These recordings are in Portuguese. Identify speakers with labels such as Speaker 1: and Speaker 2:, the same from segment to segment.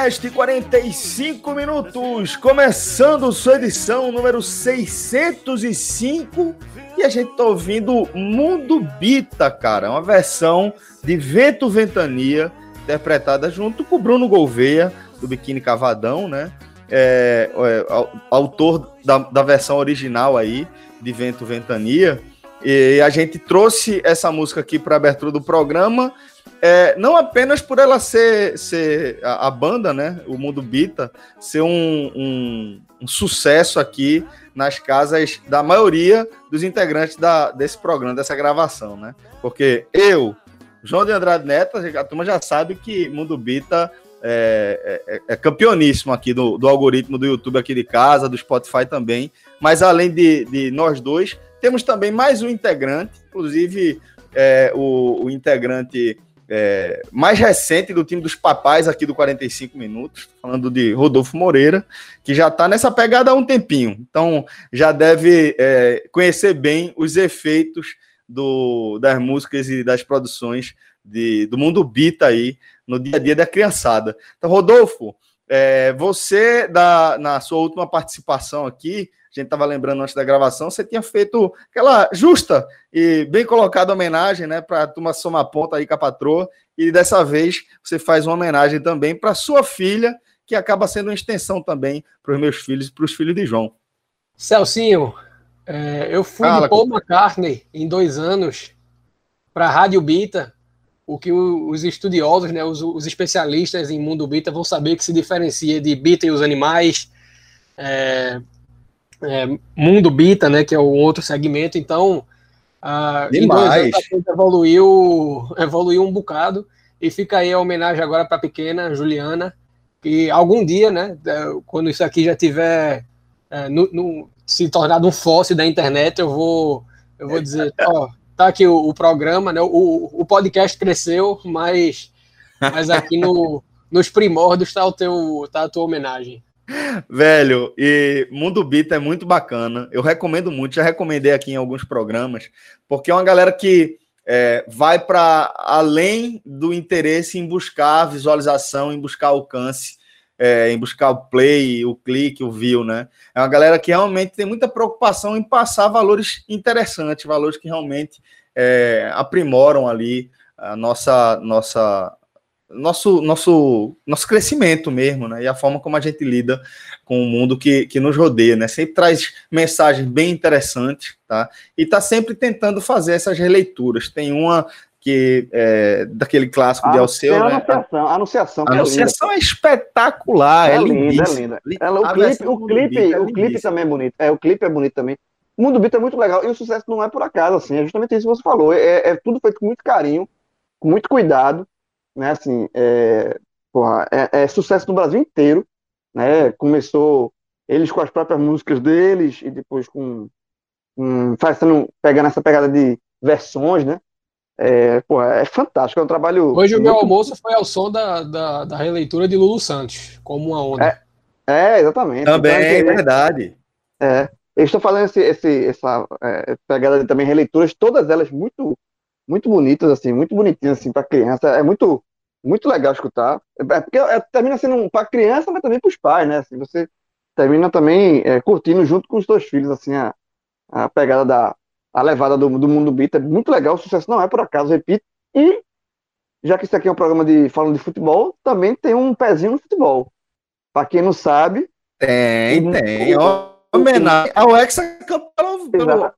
Speaker 1: Podcast 45 minutos, começando sua edição número 605 e a gente tá ouvindo Mundo Bita, cara, uma versão de Vento Ventania, interpretada junto com o Bruno Gouveia, do Biquíni Cavadão, né? É, é, au- autor da, da versão original aí, de Vento Ventania. E a gente trouxe essa música aqui para abertura do programa é, não apenas por ela ser, ser a, a banda, né? O Mundo Bita, ser um, um- um sucesso aqui nas casas da maioria dos integrantes da- desse programa, dessa gravação, né? Porque eu, João de Andrade Neto, a turma já sabe que Mundo Bita é, é- é campeoníssimo aqui do, do algoritmo do YouTube aqui de casa, do Spotify também. Mas além de, de nós dois, temos também mais um integrante, inclusive é, o, o integrante é, mais recente do time dos papais aqui do 45 Minutos, falando de Rodolfo Moreira, que já está nessa pegada há um tempinho. Então já deve é, conhecer bem os efeitos do, das músicas e das produções de, do mundo bita aí no dia a dia da criançada. Então, Rodolfo, é, você, da, na sua última participação aqui, a gente estava lembrando antes da gravação, você tinha feito aquela justa e bem colocada homenagem, né, para a turma somar ponta aí com a patroa, e dessa vez você faz uma homenagem também para sua filha, que acaba sendo uma extensão também para os meus filhos e para os filhos de João.
Speaker 2: Celcinho, é, eu fui
Speaker 1: Fala,
Speaker 2: de Paul McCartney em dois anos para a Rádio Bita, o que os estudiosos, né, os, os especialistas em mundo Bita vão saber que se diferencia de Bita e os animais, é, é, Mundo Bita, né, que é o outro segmento. Então, ah,
Speaker 1: Demais.
Speaker 2: anos evoluiu, evoluiu um bocado e fica aí a homenagem agora para a pequena Juliana, que algum dia, né, é, quando isso aqui já tiver é, no- no- se tornado um fóssil da internet, eu vou, eu vou dizer, ó, tá aqui o, o programa, né? O, o podcast cresceu, mas, mas aqui no, nos primórdios tá o teu, tá a tua homenagem.
Speaker 1: Velho, e Mundo Bita é muito bacana. Eu recomendo muito, já recomendei aqui em alguns programas, porque é uma galera que é, vai para além do interesse em buscar visualização, em buscar alcance, é, em buscar o play, o clique, o view, né? É uma galera que realmente tem muita preocupação em passar valores interessantes, valores que realmente é, aprimoram ali a nossa, nossa, nosso, nosso, nosso crescimento mesmo, né? E a forma como a gente lida com o mundo que, que nos rodeia, né? Sempre traz mensagens bem interessantes, tá? E tá sempre tentando fazer essas releituras. Tem uma que é daquele clássico de
Speaker 3: Ah,
Speaker 1: Alceu,
Speaker 3: a
Speaker 1: né?
Speaker 3: anunciação, a anunciação,
Speaker 1: A
Speaker 3: é linda.
Speaker 1: anunciação é espetacular, é,
Speaker 3: É linda, é linda.
Speaker 1: Li-
Speaker 3: Ela, o
Speaker 1: a
Speaker 3: clipe,
Speaker 1: versão
Speaker 3: o clipe,
Speaker 1: é
Speaker 3: o clipe também é bonito. É, o clipe é bonito também. O Mundo Beat é muito legal. E o sucesso não é por acaso, assim. É justamente isso que você falou. É, é tudo feito com muito carinho, com muito cuidado, né? Assim, é, porra, é, é sucesso no Brasil inteiro, né? Começou eles com as próprias músicas deles e depois com, com fazendo, pegando essa pegada de versões, né? É, porra, é fantástico. É um trabalho
Speaker 2: Hoje o meu
Speaker 3: muito
Speaker 2: almoço foi ao som da, da, da releitura de Lulu Santos, como uma onda.
Speaker 3: É, exatamente.
Speaker 1: Também,
Speaker 3: Então,
Speaker 1: é
Speaker 3: é,
Speaker 1: verdade.
Speaker 3: é, eu estou fazendo esse, esse, essa é, pegada de também releituras, todas elas muito, muito bonitas, assim, muito bonitinhas, assim, para criança. É muito, muito legal escutar. É porque é, termina sendo para criança, mas também para os pais, né? Assim, você termina também é, curtindo junto com os dois filhos, assim, a, A pegada da a levada do, do mundo beat é muito legal, o sucesso não é por acaso, repito. E já que isso aqui é um programa de falando de futebol, também tem um pezinho no futebol. Para quem não sabe,
Speaker 1: Tem, tem. Homenagem ao ex-campeão pelo,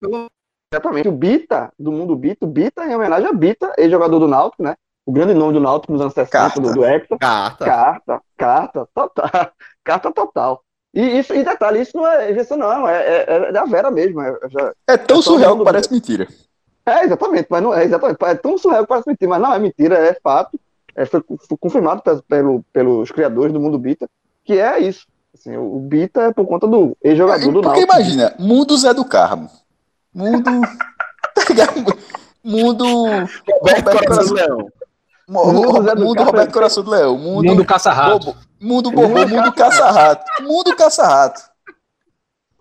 Speaker 1: pelo,
Speaker 3: Exatamente. O Bita, do mundo Bita, o Bita em homenagem a Bita, ex-jogador do Náutico, né? O grande nome do Náutico nos anos 60,
Speaker 4: Carta.
Speaker 3: do, do Hexa.
Speaker 1: carta.
Speaker 3: Carta, carta, total. Carta total. E, isso, e detalhe, isso não é invenção, não, é, é, é da Vera mesmo. É, é já-
Speaker 4: É tão
Speaker 3: É
Speaker 4: surreal que parece mentira.
Speaker 3: é, exatamente, mas não é exatamente. É tão surreal que parece mentira, mas não é mentira, é fato. É, foi, foi confirmado pe- pelo, pelos criadores do mundo Bita, que é isso. Assim, o, Bita é por conta do ex-jogador do
Speaker 4: Porque
Speaker 3: Náutico.
Speaker 4: imagina, mundo Zé do Carmo. Mundo. Mundo.
Speaker 1: Roberto Coração do Leão.
Speaker 3: Mundo.
Speaker 4: Roberto Coração do Leão. Mundo.
Speaker 2: Caça-rato.
Speaker 4: Mundo Bobo. Mundo Caça-Rato. Mundo Caça-Rato.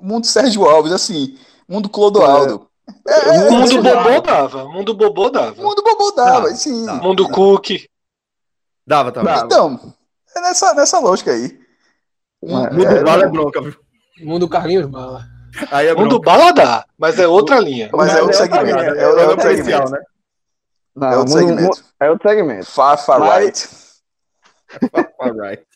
Speaker 4: Mundo Sérgio Alves, assim. Mundo Clodoaldo. É, é,
Speaker 5: O mundo
Speaker 4: é,
Speaker 5: bobô dava. O mundo bobô dava.
Speaker 4: Mundo Bobô dava, sim.
Speaker 5: O mundo cookie.
Speaker 1: Dava também.
Speaker 3: Dava.
Speaker 4: Então, é nessa, nessa lógica aí.
Speaker 3: É,
Speaker 1: Mundo
Speaker 3: é,
Speaker 1: bala é bronca, viu?
Speaker 2: Mundo Carlinhos Bala.
Speaker 1: Aí é
Speaker 5: Mundo
Speaker 1: bronca.
Speaker 5: bala dá, mas é outra linha.
Speaker 4: Mas é
Speaker 3: Mas
Speaker 4: outro
Speaker 3: é
Speaker 4: segmento.
Speaker 3: linha,
Speaker 4: É, é outro
Speaker 1: especial,
Speaker 4: segmento.
Speaker 1: né?
Speaker 3: Não,
Speaker 4: É outro
Speaker 3: mundo-
Speaker 4: segmento.
Speaker 3: é outro segmento.
Speaker 4: Far, far
Speaker 3: Mas-
Speaker 4: right.
Speaker 1: Alright.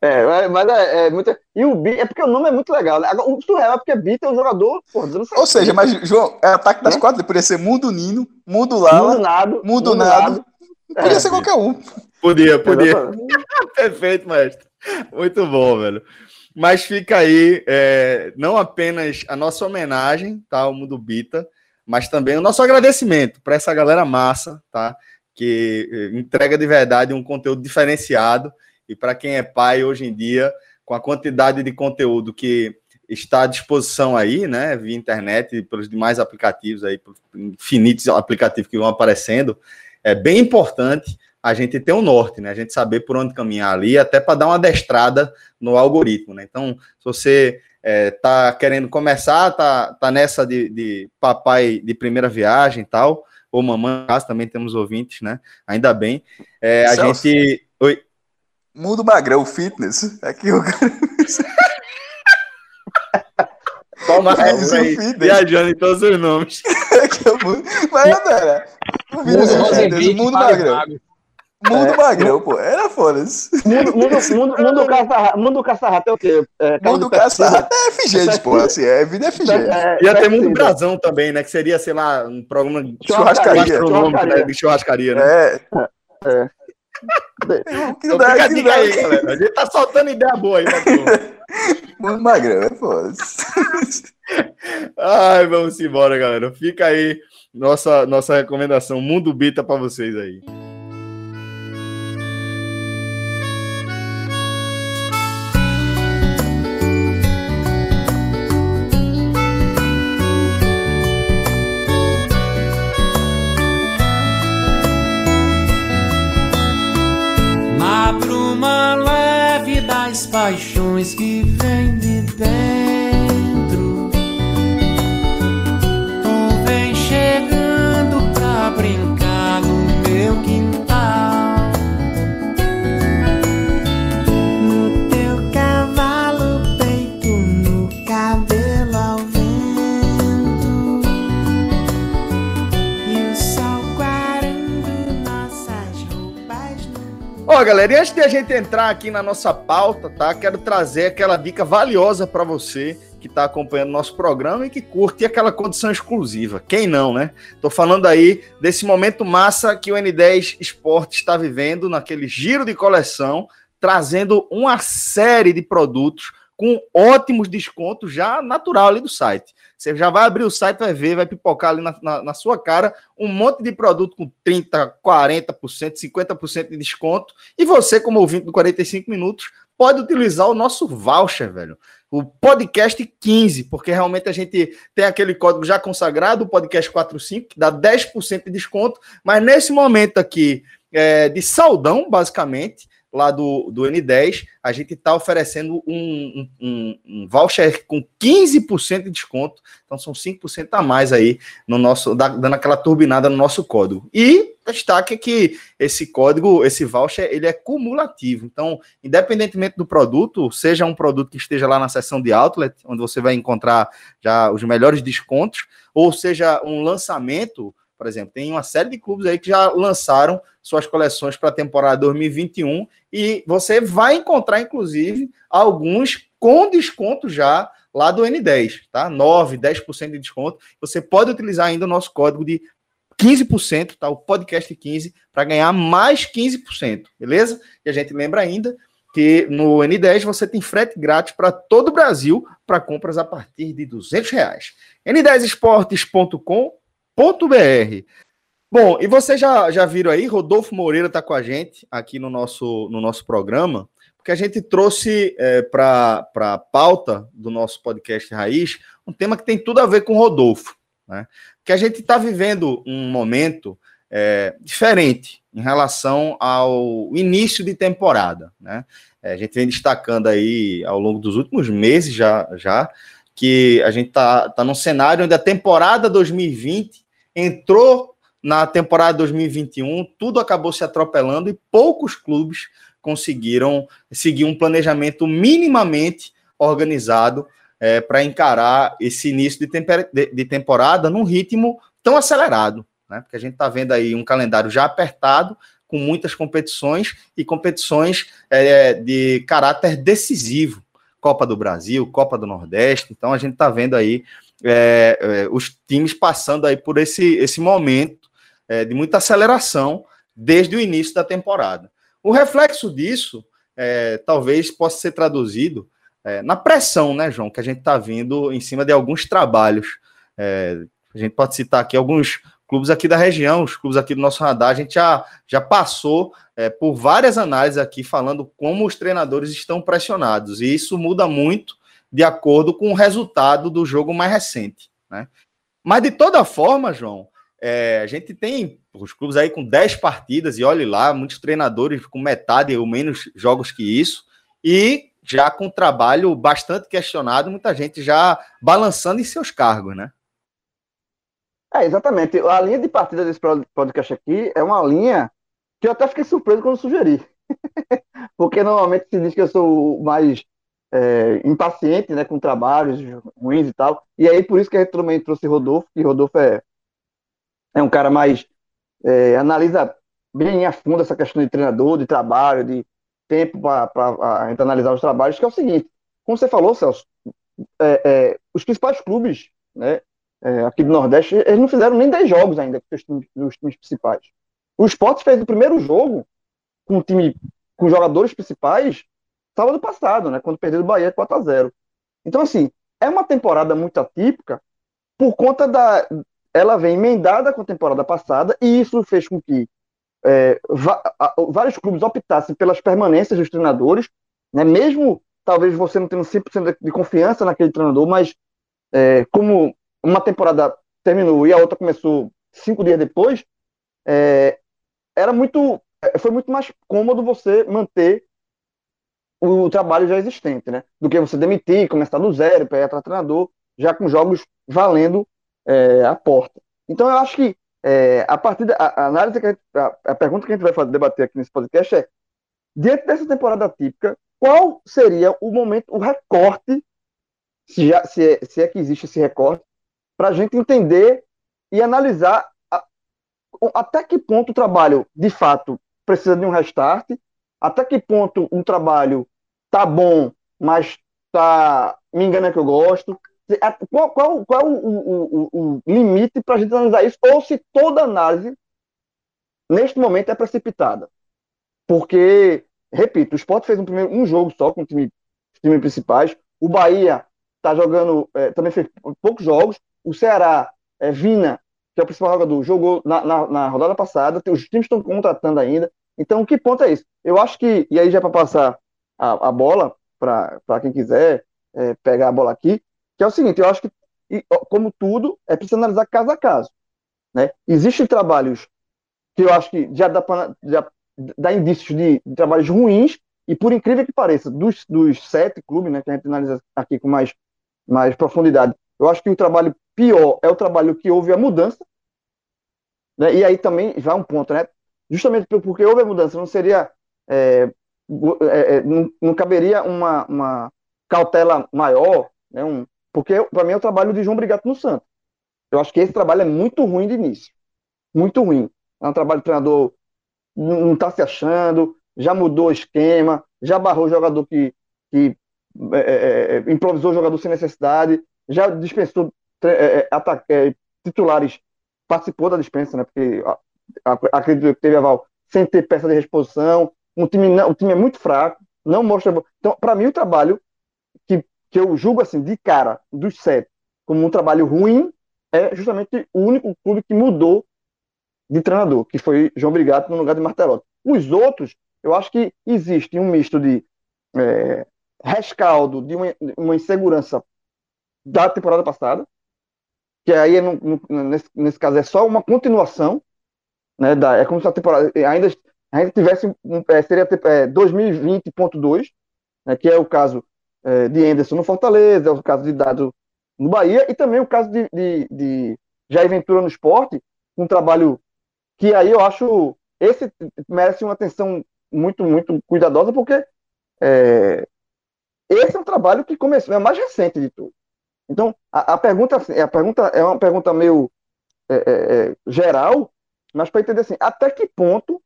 Speaker 3: É, mas- é, é muito. E o Bita, é porque o nome é muito legal, né? O surreal é porque Bita é um jogador, porra,
Speaker 4: Ou seja,
Speaker 3: 60.
Speaker 4: mas, João, é ataque das
Speaker 3: Hã?
Speaker 4: quatro, poderia ser Mundo Nino, Mundo
Speaker 3: Mundo
Speaker 4: Lala,
Speaker 3: nado.
Speaker 4: Mundo Nado. Podia
Speaker 3: É.
Speaker 4: ser qualquer um.
Speaker 1: Podia, podia. Perfeito, mestre. Muito bom, velho. Mas fica aí, é, não apenas a nossa homenagem, tá, ao Mundo Bita, mas também o nosso agradecimento para essa galera massa, tá? Que eh, entrega de verdade um conteúdo diferenciado. E para quem é pai hoje em dia, com a quantidade de conteúdo que está à disposição aí, né, via internet e pelos demais aplicativos aí, infinitos aplicativos que vão aparecendo, é bem importante a gente ter um norte, né? A gente saber por onde caminhar ali, até para dar uma adestrada no algoritmo, né? Então, se você é, tá querendo começar, tá, tá nessa de, de papai de primeira viagem e tal, ou mamãe, caso também temos ouvintes, né? Ainda bem. É, a
Speaker 4: Celso.
Speaker 1: gente. Oi.
Speaker 4: Mundo Magrão, fitness. Aqui o cara
Speaker 1: Toma
Speaker 4: Mas o
Speaker 1: aí,
Speaker 4: fitness.
Speaker 1: viajando em todos os nomes.
Speaker 4: é. Mas André, o
Speaker 2: Mundo Fábio
Speaker 4: Magrão.
Speaker 2: Mago.
Speaker 4: Mundo Magrão, pô. Era foda.
Speaker 3: Mundo, mundo, mundo, mundo, caça, mundo caça-rato é o quê? É,
Speaker 4: Mundo? Caça-Rato é FG, pô. Assim, é vida FG.
Speaker 3: É,
Speaker 1: Ia ter. Mundo Brasão também, né? Que seria, sei lá, um programa de
Speaker 4: Churrascaria.
Speaker 1: gastronômico, né? De churrascaria, né?
Speaker 4: É.
Speaker 3: É.
Speaker 4: Que
Speaker 1: Então
Speaker 4: dá,
Speaker 1: fica a
Speaker 4: que dá.
Speaker 1: aí, galera. A gente tá soltando ideia boa aí.
Speaker 4: Mundo Magrão, é foda.
Speaker 1: Ai, vamos embora, galera. Fica aí nossa, nossa recomendação Mundo Bita pra vocês aí.
Speaker 6: Paixões que vem de dentro
Speaker 1: Ó, galera, e antes de a gente entrar aqui na nossa pauta, tá? Quero trazer aquela dica valiosa pra você que tá acompanhando nosso programa e que curte aquela condição exclusiva. Quem não, né? Tô falando aí desse momento massa que o N10 Esporte está vivendo naquele giro de coleção, trazendo uma série de produtos com ótimos descontos já natural ali do site. Você já vai abrir o site, vai ver, vai pipocar ali na, na, na sua cara um monte de produto com 30%, 40%, 50% de desconto. E você, como ouvinte do 45 Minutos, pode utilizar o nosso voucher, velho. O podcast 15, porque realmente a gente tem aquele código já consagrado, o podcast 45, que dá 10% de desconto. Mas nesse momento aqui, é, de saudão, basicamente, lá do, do N10, a gente está oferecendo um, um, um, voucher com 15% de desconto. Então são 5% a mais aí no nosso, dando aquela turbinada no nosso código. E destaque que esse código, esse voucher, ele é cumulativo. Então, independentemente do produto, seja um produto que esteja lá na seção de outlet, onde você vai encontrar já os melhores descontos, ou seja um lançamento, por exemplo, tem uma série de clubes aí que já lançaram suas coleções para a temporada 2021 e você vai encontrar, inclusive, alguns com desconto já lá do N10, tá? 9, 10% de desconto. Você pode utilizar ainda o nosso código de 15%, tá? O podcast 15 para ganhar mais 15%, beleza? E a gente lembra ainda que no N10 você tem frete grátis para todo o Brasil para compras a partir de 200 reais. n10esportes.com www.rodolfo.br. Bom, e vocês já, já viram aí, Rodolfo Moreira está com a gente aqui no nosso, no nosso programa, porque a gente trouxe é, para a pauta do nosso podcast Raiz um tema que tem tudo a ver com Rodolfo. Né? Que a gente está vivendo um momento é, diferente em relação ao início de temporada. Né? É, a gente vem destacando aí ao longo dos últimos meses já, já que a gente está tá num cenário onde a temporada 2020 entrou na temporada 2021, tudo acabou se atropelando e poucos clubes conseguiram seguir um planejamento minimamente organizado é, para encarar esse início de, de, de, temporada num ritmo tão acelerado, né? Porque a gente está vendo aí um calendário já apertado, com muitas competições e competições é, de caráter decisivo. Copa do Brasil, Copa do Nordeste. Então a gente está vendo aí é, é, os times passando aí por esse, esse momento é, de muita aceleração desde o início da temporada. O reflexo disso é, talvez possa ser traduzido é, na pressão, né, João, que a gente está vindo em cima de alguns trabalhos. É, a gente pode citar aqui alguns clubes aqui da região, os clubes aqui do nosso radar, a gente já, já passou por várias análises aqui falando como os treinadores estão pressionados, e isso muda muito de acordo com o resultado do jogo mais recente. Né? Mas de toda forma, João, é, a gente tem os clubes aí com 10 partidas, e olhe lá, muitos treinadores com metade ou menos jogos que isso, e já com trabalho bastante questionado, muita gente já balançando em seus cargos, né?
Speaker 3: É, exatamente. A linha de partida desse podcast aqui é uma linha que eu até fiquei surpreso quando sugeri. Porque normalmente se diz que eu sou mais é, impaciente né, com trabalhos ruins e tal. E aí, por isso que a gente também trouxe Rodolfo, que Rodolfo é, é um cara mais. É, analisa bem a fundo essa questão de treinador, de trabalho, de tempo para a gente analisar os trabalhos, que é o seguinte: como você falou, Celso, é, é, os principais clubes né, é, aqui do Nordeste, eles não fizeram nem 10 jogos ainda com os times, os times principais. O Sport fez o primeiro jogo com o time com jogadores principais sábado passado, né, quando perdeu o Bahia 4 a 0. Então assim, é uma temporada muito atípica por conta da ela vem emendada com a temporada passada e isso fez com que é, vários clubes optassem pelas permanências dos treinadores, né, mesmo talvez você não tendo 100% de confiança naquele treinador, mas é, como uma temporada terminou e a outra começou cinco dias depois, é, era muito, foi muito mais cômodo você manter o trabalho já existente, né? Do que você demitir, começar do zero, pegar outro treinador, já com jogos valendo é, a porta. Então, eu acho que é, a partir da a análise, que a, gente, a, a, pergunta que a gente vai fazer, debater aqui nesse podcast é: diante dessa temporada típica, qual seria o momento, o recorte, se, já, se, é, se é que existe esse recorte, para a gente entender e analisar a, até que ponto o trabalho, de fato, precisa de um restart até que ponto um trabalho tá bom, mas tá me engana que eu gosto. Qual, qual, qual o, o, o, o limite para a gente analisar isso? Ou se toda análise, neste momento, é precipitada? Porque, repito, o Sport fez um, primeiro, um jogo só com time, os times principais. O Bahia está jogando, é, também fez poucos jogos. O Ceará, é, Vina, que é o principal jogador, jogou na, na, na rodada passada. Os times estão contratando ainda. Então, que ponto é isso? Eu acho que, e aí já para passar a, a bola para quem quiser é, pegar a bola aqui, que é o seguinte, eu acho que, como tudo, é preciso analisar caso a caso. Né? Existem trabalhos que eu acho que já dá para já dá indícios de, de trabalhos ruins, e por incrível que pareça, dos, dos sete clubes, né, que a gente analisa aqui com mais, mais profundidade, eu acho que o trabalho pior é o trabalho que houve a mudança, né, e aí também já um ponto, né, justamente porque houve a mudança, não seria, é, é, é, não, não, caberia uma, uma cautela maior, né, um, porque para mim é o trabalho de João Brigato no Santos. Eu acho que esse trabalho é muito ruim de início, muito ruim. É um trabalho de treinador não está se achando, já mudou o esquema, já barrou jogador que, que é, é, é improvisou o jogador sem necessidade, já dispensou é, é, titulares, participou da dispensa, né? Porque acredito que teve aval sem ter peça de reposição. Um time, não, um time é muito fraco, não mostra. Então, para mim, o trabalho que, que eu julgo assim, de cara, dos sete, como um trabalho ruim, é justamente o único clube que mudou de treinador, que foi João Brigato no lugar de Martelotti. Os outros, eu acho que existe um misto de é, rescaldo, de uma, uma, insegurança da temporada passada, que aí, no, no, nesse, nesse caso, é só uma continuação, né, da, é como se a temporada ainda, ainda tivesse, é, seria é, 2020.2, né, que é o caso é, de Anderson no Fortaleza, é o caso de Dado no Bahia, e também o caso de, de, de Jair Ventura no esporte, um trabalho que aí eu acho esse merece uma atenção muito, muito cuidadosa, porque é, esse é um trabalho que começou, é mais recente de tudo. Então, a, a pergunta, a pergunta é uma pergunta meio é, é geral, mas para entender assim, até que ponto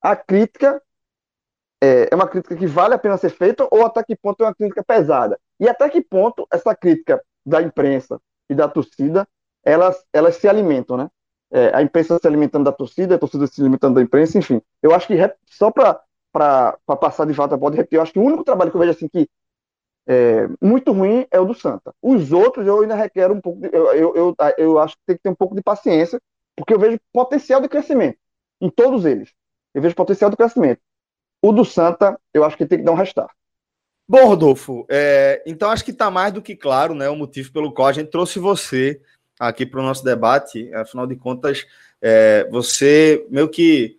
Speaker 3: a crítica é, é, uma crítica que vale a pena ser feita ou até que ponto é uma crítica pesada? E até que ponto essa crítica da imprensa e da torcida, elas, elas se alimentam, né? é, a imprensa se alimentando da torcida, a torcida se alimentando da imprensa, enfim. Eu acho que só para passar de volta pode repetir, eu acho que o único trabalho que eu vejo assim que é, muito ruim é o do Santa. Os outros eu ainda requero um pouco, de, eu, eu, eu, eu acho que tem que ter um pouco de paciência, porque eu vejo potencial de crescimento em todos eles. Eu vejo potencial de crescimento. O do Santa, eu acho que tem que dar um restar.
Speaker 1: Bom, Rodolfo, é, então acho que está mais do que claro né, o motivo pelo qual a gente trouxe você aqui para o nosso debate. Afinal de contas, é, você meio que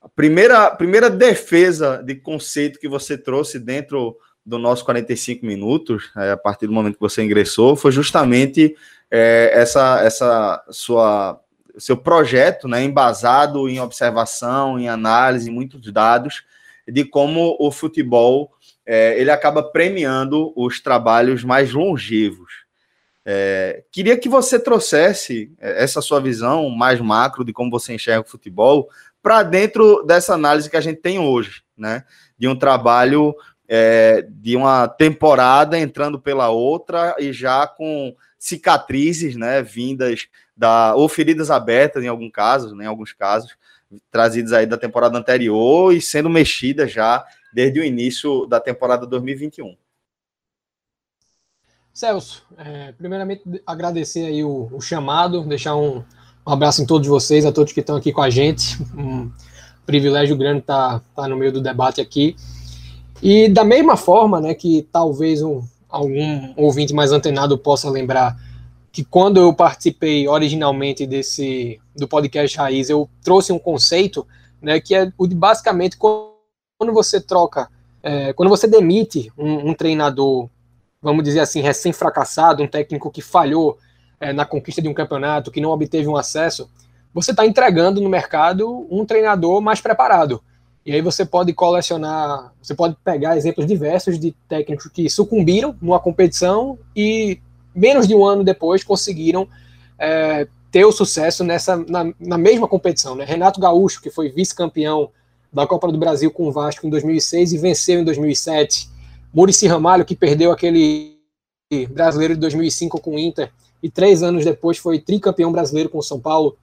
Speaker 1: a primeira, primeira defesa de conceito que você trouxe dentro do nosso 45 minutos, é, a partir do momento que você ingressou, foi justamente é, essa, essa sua seu projeto, né, embasado em observação, em análise, muitos dados, de como o futebol é, ele acaba premiando os trabalhos mais longevos. É, queria que você trouxesse é, essa sua visão mais macro de como você enxerga o futebol para dentro dessa análise que a gente tem hoje, né? De um trabalho é, de uma temporada entrando pela outra e já com cicatrizes, né? Vindas da ou feridas abertas em algum caso, né, em alguns casos, trazidas aí da temporada anterior e sendo mexidas já desde o início da temporada 2021.
Speaker 2: Celso, é, primeiramente agradecer aí o, o chamado, deixar um, um, abraço em todos vocês, a todos que estão aqui com a gente. Um privilégio grande estar tá, tá no meio do debate aqui. E da mesma forma, né, que talvez um, algum ouvinte mais antenado possa lembrar que quando eu participei originalmente desse do podcast Raiz, eu trouxe um conceito, né, que é o de basicamente quando você troca, é, quando você demite um, um treinador vamos dizer assim, recém-fracassado, um técnico que falhou é, na conquista de um campeonato, que não obteve um acesso, você está entregando no mercado um treinador mais preparado. E aí você pode colecionar, você pode pegar exemplos diversos de técnicos que sucumbiram numa competição e menos de um ano depois conseguiram é, ter o sucesso nessa na, na mesma competição. Né? Renato Gaúcho, que foi vice-campeão da Copa do Brasil com o Vasco em 2006 e venceu em 2007. Murici Ramalho, que perdeu aquele brasileiro de 2005 com o Inter e três anos depois foi tricampeão brasileiro com o São Paulo.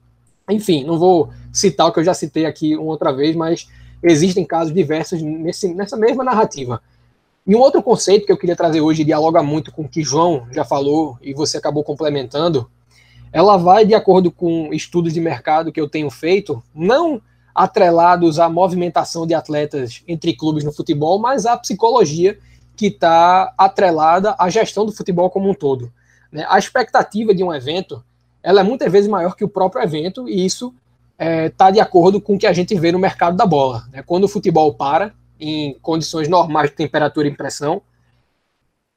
Speaker 2: Enfim, não vou citar o que eu já citei aqui uma outra vez, mas existem casos diversos nesse, nessa mesma narrativa. E um outro conceito que eu queria trazer hoje dialoga muito com o que João já falou e você acabou complementando. Ela vai de acordo com estudos de mercado que eu tenho feito, não atrelados à movimentação de atletas entre clubes no futebol, mas à psicologia que está atrelada à gestão do futebol como um todo. Né? A expectativa de um evento ela é muitas vezes maior que o próprio evento, e isso está de acordo com o que a gente vê no mercado da bola. Né? Quando o futebol para, em condições normais de temperatura e pressão,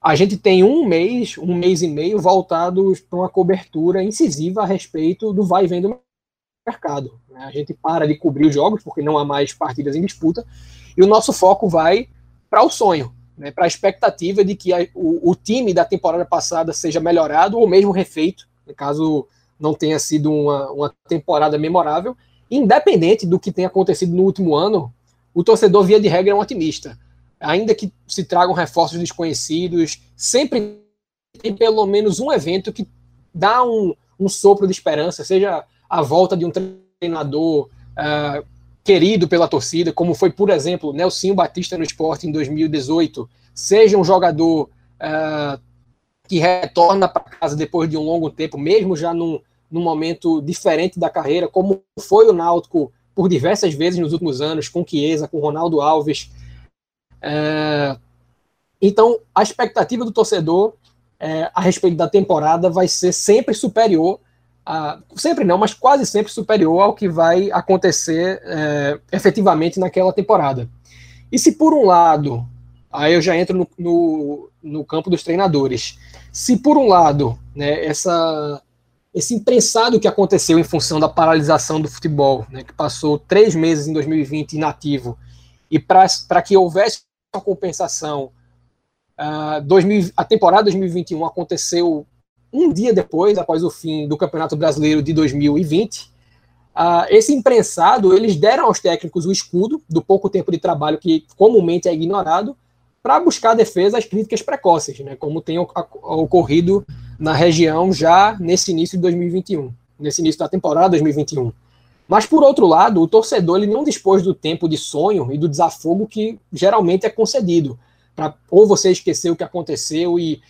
Speaker 2: a gente tem um mês, um mês e meio voltados para uma cobertura incisiva a respeito do vai e vem do mercado. né? A gente para de cobrir os jogos, porque não há mais partidas em disputa, e o nosso foco vai para o sonho, né? para a expectativa de que a- o, o time da temporada passada seja melhorado ou mesmo refeito, caso não tenha sido uma, uma temporada memorável, independente do que tenha acontecido no último ano, o torcedor, via de regra, é um otimista. Ainda que se tragam reforços desconhecidos, sempre tem pelo menos um evento que dá um, um sopro de esperança, seja a volta de um treinador ah, querido pela torcida, como foi, por exemplo, Nelsinho Batista no esporte em 2018, seja um jogador ah, que retorna para casa depois de um longo tempo, mesmo já num, num momento diferente da carreira, como foi o Náutico por diversas vezes nos últimos anos, com Chiesa, com Ronaldo Alves. É, então, a expectativa do torcedor é, a respeito da temporada vai ser sempre superior, a, sempre não, mas quase sempre superior ao que vai acontecer é, efetivamente naquela temporada. E se por um lado, aí eu já entro no, no, no campo dos treinadores, se por um lado, né, essa, esse imprensado que aconteceu em função da paralisação do futebol, né, que passou três meses em 2020 inativo, e para que houvesse uma compensação, ah, 2000 a temporada 2021 aconteceu um dia depois, após o fim do Campeonato Brasileiro de 2020. Ah, esse imprensado, eles deram aos técnicos o escudo do pouco tempo de trabalho que comumente é ignorado, para buscar a defesa às críticas precoces, né, como tem ocorrido na região já nesse início de 2021, nesse início da temporada 2021. Mas, por outro lado, o torcedor ele não dispôs do tempo de sonho e do desafogo que geralmente é concedido. Para ou você esquecer o que aconteceu e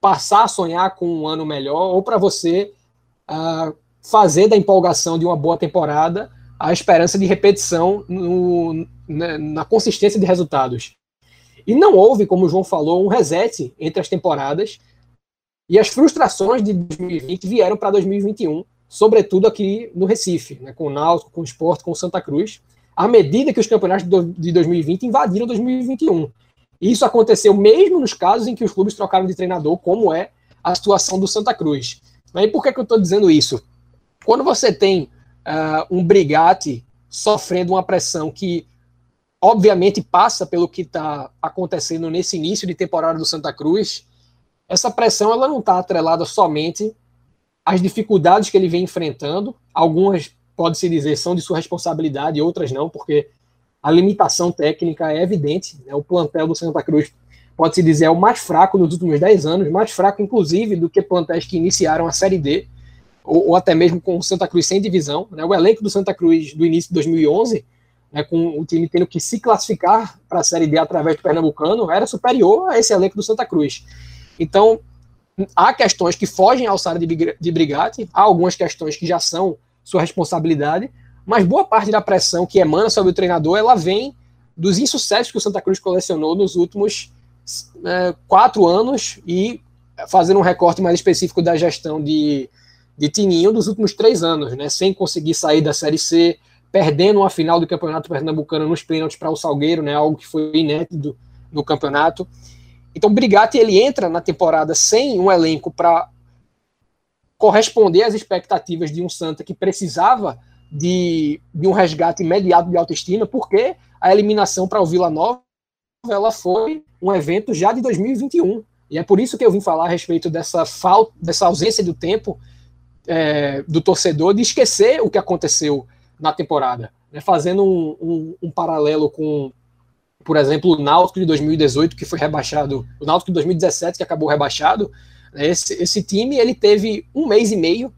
Speaker 2: passar a sonhar com um ano melhor, ou para você ah, fazer da empolgação de uma boa temporada a esperança de repetição no- na, na consistência de resultados. E não houve, como o João falou, um reset entre as temporadas, e as frustrações de 2020 vieram para 2021, sobretudo aqui no Recife, né, com o Náutico, com o Sport, com o Santa Cruz, à medida que os campeonatos de do- de 2020 invadiram 2021. E isso aconteceu mesmo nos casos em que os clubes trocaram de treinador, como é a situação do Santa Cruz. Mas por que, que eu estou dizendo isso? Quando você tem ah, um Brigatti sofrendo uma pressão que obviamente passa pelo que está acontecendo nesse início de temporada do Santa Cruz, essa pressão ela não está atrelada somente às dificuldades que ele vem enfrentando. Algumas, pode-se dizer, são de sua responsabilidade, outras não, porque a limitação técnica é evidente. Né? O plantel do Santa Cruz, pode-se dizer, é o mais fraco nos últimos 10 anos, mais fraco, inclusive, do que plantéis que iniciaram a Série D, ou, ou até mesmo com o Santa Cruz sem divisão. Né? O elenco do Santa Cruz do início de 2011 né, com o time tendo que se classificar para a Série D através do Pernambucano, era superior a esse elenco do Santa Cruz. Então, há questões que fogem ao alçada de, de Brigatti, há algumas questões que já são sua responsabilidade, mas boa parte da pressão que emana sobre o treinador, ela vem dos insucessos que o Santa Cruz colecionou nos últimos eh, quatro anos e fazendo um recorte mais específico da gestão de, de Tininho dos últimos três anos, né, sem conseguir sair da Série C, perdendo uma final do Campeonato Pernambucano nos pênaltis para o Salgueiro, né, algo que foi inédito no campeonato. Então, Brigatti ele entra na temporada sem um elenco para corresponder às expectativas de um Santa que precisava de, de um resgate imediato de autoestima, porque a eliminação para o Vila Nova ela foi um evento já de 2021. E é por isso que eu vim falar a respeito dessa falta, dessa ausência do tempo é, do torcedor de esquecer o que aconteceu na temporada, né? fazendo um, um, um paralelo com, por exemplo, o Náutico de 2018 que foi rebaixado, o Náutico de 2017 que acabou rebaixado. Esse, esse time ele teve um mês e meio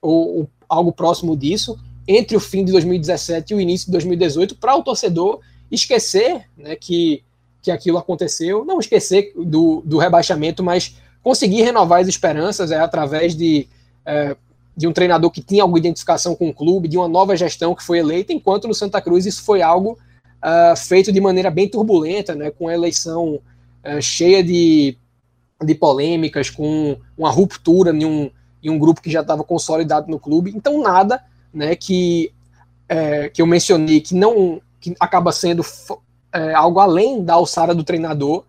Speaker 2: ou, ou algo próximo disso entre o fim de 2017 e o início de 2018 para o torcedor esquecer né, que, que aquilo aconteceu, não esquecer do, do rebaixamento, mas conseguir renovar as esperanças é, através de, é, de um treinador que tinha alguma identificação com o clube, de uma nova gestão que foi eleita, enquanto no Santa Cruz isso foi algo uh, feito de maneira bem turbulenta, né, com a eleição uh, cheia de, de polêmicas, com uma ruptura em um, em um grupo que já estava consolidado no clube. Então, nada né, que, é, que eu mencionei, que não que acaba sendo é, algo além da alçada do treinador,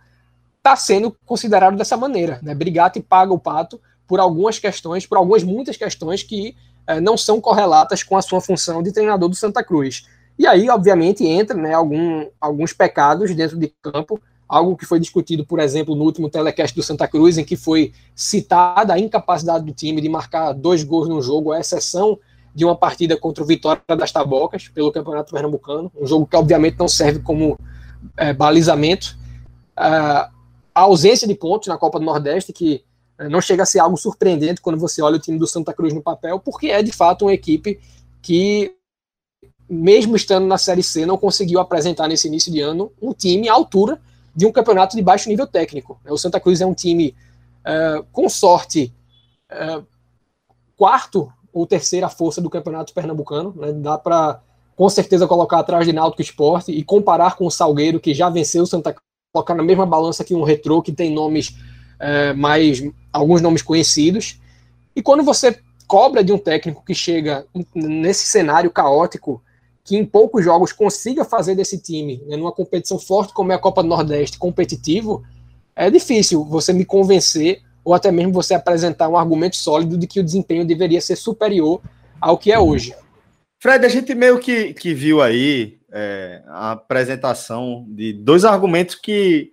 Speaker 2: está sendo considerado dessa maneira. Né? Brigatti paga o pato por algumas questões, por algumas muitas questões que é, não são correlatas com a sua função de treinador do Santa Cruz. E aí, obviamente, entra né, algum, alguns pecados dentro de campo, algo que foi discutido, por exemplo, no último telecast do Santa Cruz, em que foi citada a incapacidade do time de marcar dois gols no jogo, a exceção de uma partida contra o Vitória das Tabocas, pelo Campeonato Pernambucano, um jogo que obviamente não serve como é, balizamento. Uh, a ausência de pontos na Copa do Nordeste, que é, não chega a ser algo surpreendente quando você olha o time do Santa Cruz no papel, porque é de fato uma equipe que, mesmo estando na Série C, não conseguiu apresentar nesse início de ano um time à altura de um campeonato de baixo nível técnico. O Santa Cruz é um time, uh, com sorte, uh, quarto ou terceira força do campeonato pernambucano. Né? Dá para, com certeza, colocar atrás de Náutico Esporte e comparar com o Salgueiro, que já venceu o Santa Cruz, colocar na mesma balança que um Retrô, que tem nomes uh, mais. alguns nomes conhecidos. E quando você cobra de um técnico que chega nesse cenário caótico, que em poucos jogos consiga fazer desse time, né, numa competição forte como é a Copa do Nordeste, competitivo, é difícil você me convencer ou até mesmo você apresentar um argumento sólido de que o desempenho deveria ser superior ao que é hoje.
Speaker 1: Fred, a gente meio que, que viu aí é, a apresentação de dois argumentos que,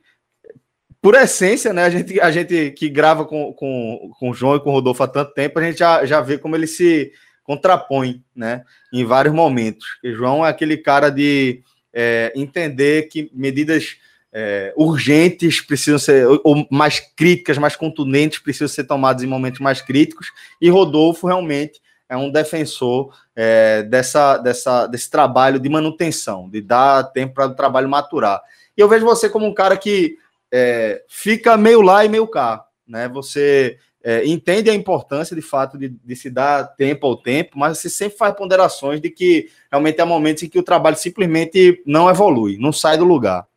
Speaker 1: por essência, né, a gente, a gente que grava com, com, com o João e com o Rodolfo há tanto tempo, a gente já, já vê como ele se contrapõe né, em vários momentos. E João é aquele cara de é, entender que medidas é, urgentes precisam ser, ou mais críticas, mais contundentes, precisam ser tomadas em momentos mais críticos, e Rodolfo realmente é um defensor é, dessa, dessa, desse trabalho de manutenção, de dar tempo para o trabalho maturar. E eu vejo você como um cara que é, fica meio lá e meio cá, né? Você é, entende a importância de fato de, de, se dar tempo ao tempo, mas você sempre faz ponderações de que realmente há momentos em que o trabalho simplesmente não evolui, não sai do lugar.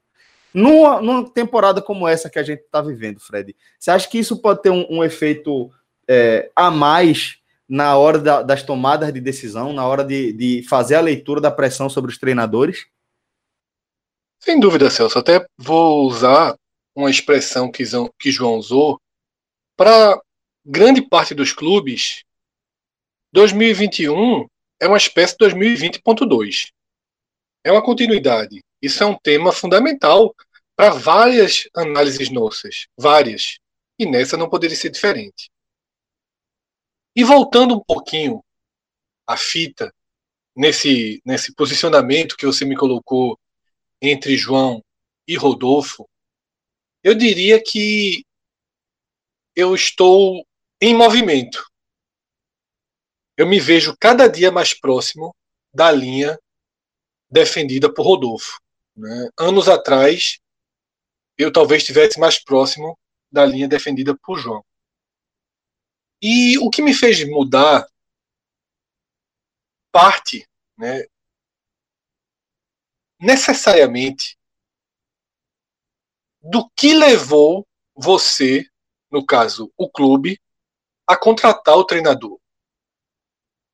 Speaker 1: Numa, numa temporada como essa que a gente está vivendo, Fred, você acha que isso pode ter um, um efeito é, a mais na hora da, das tomadas de decisão, na hora de, de, fazer a leitura da pressão sobre os treinadores?
Speaker 5: Sem dúvida, Celso. Até vou usar uma expressão que, que João usou para grande parte dos clubes. 2021 é uma espécie de 2020.2. É uma continuidade. Isso é um tema fundamental para várias análises nossas, várias. E nessa não poderia ser diferente. E voltando um pouquinho à fita, nesse, nesse posicionamento que você me colocou entre João e Rodolfo, eu diria que eu estou em movimento. Eu me vejo cada dia mais próximo da linha defendida por Rodolfo. Né? Anos atrás, eu talvez estivesse mais próximo da linha defendida por João. E o que me fez mudar parte, né, necessariamente, do que levou você, no caso, o clube, a contratar o treinador.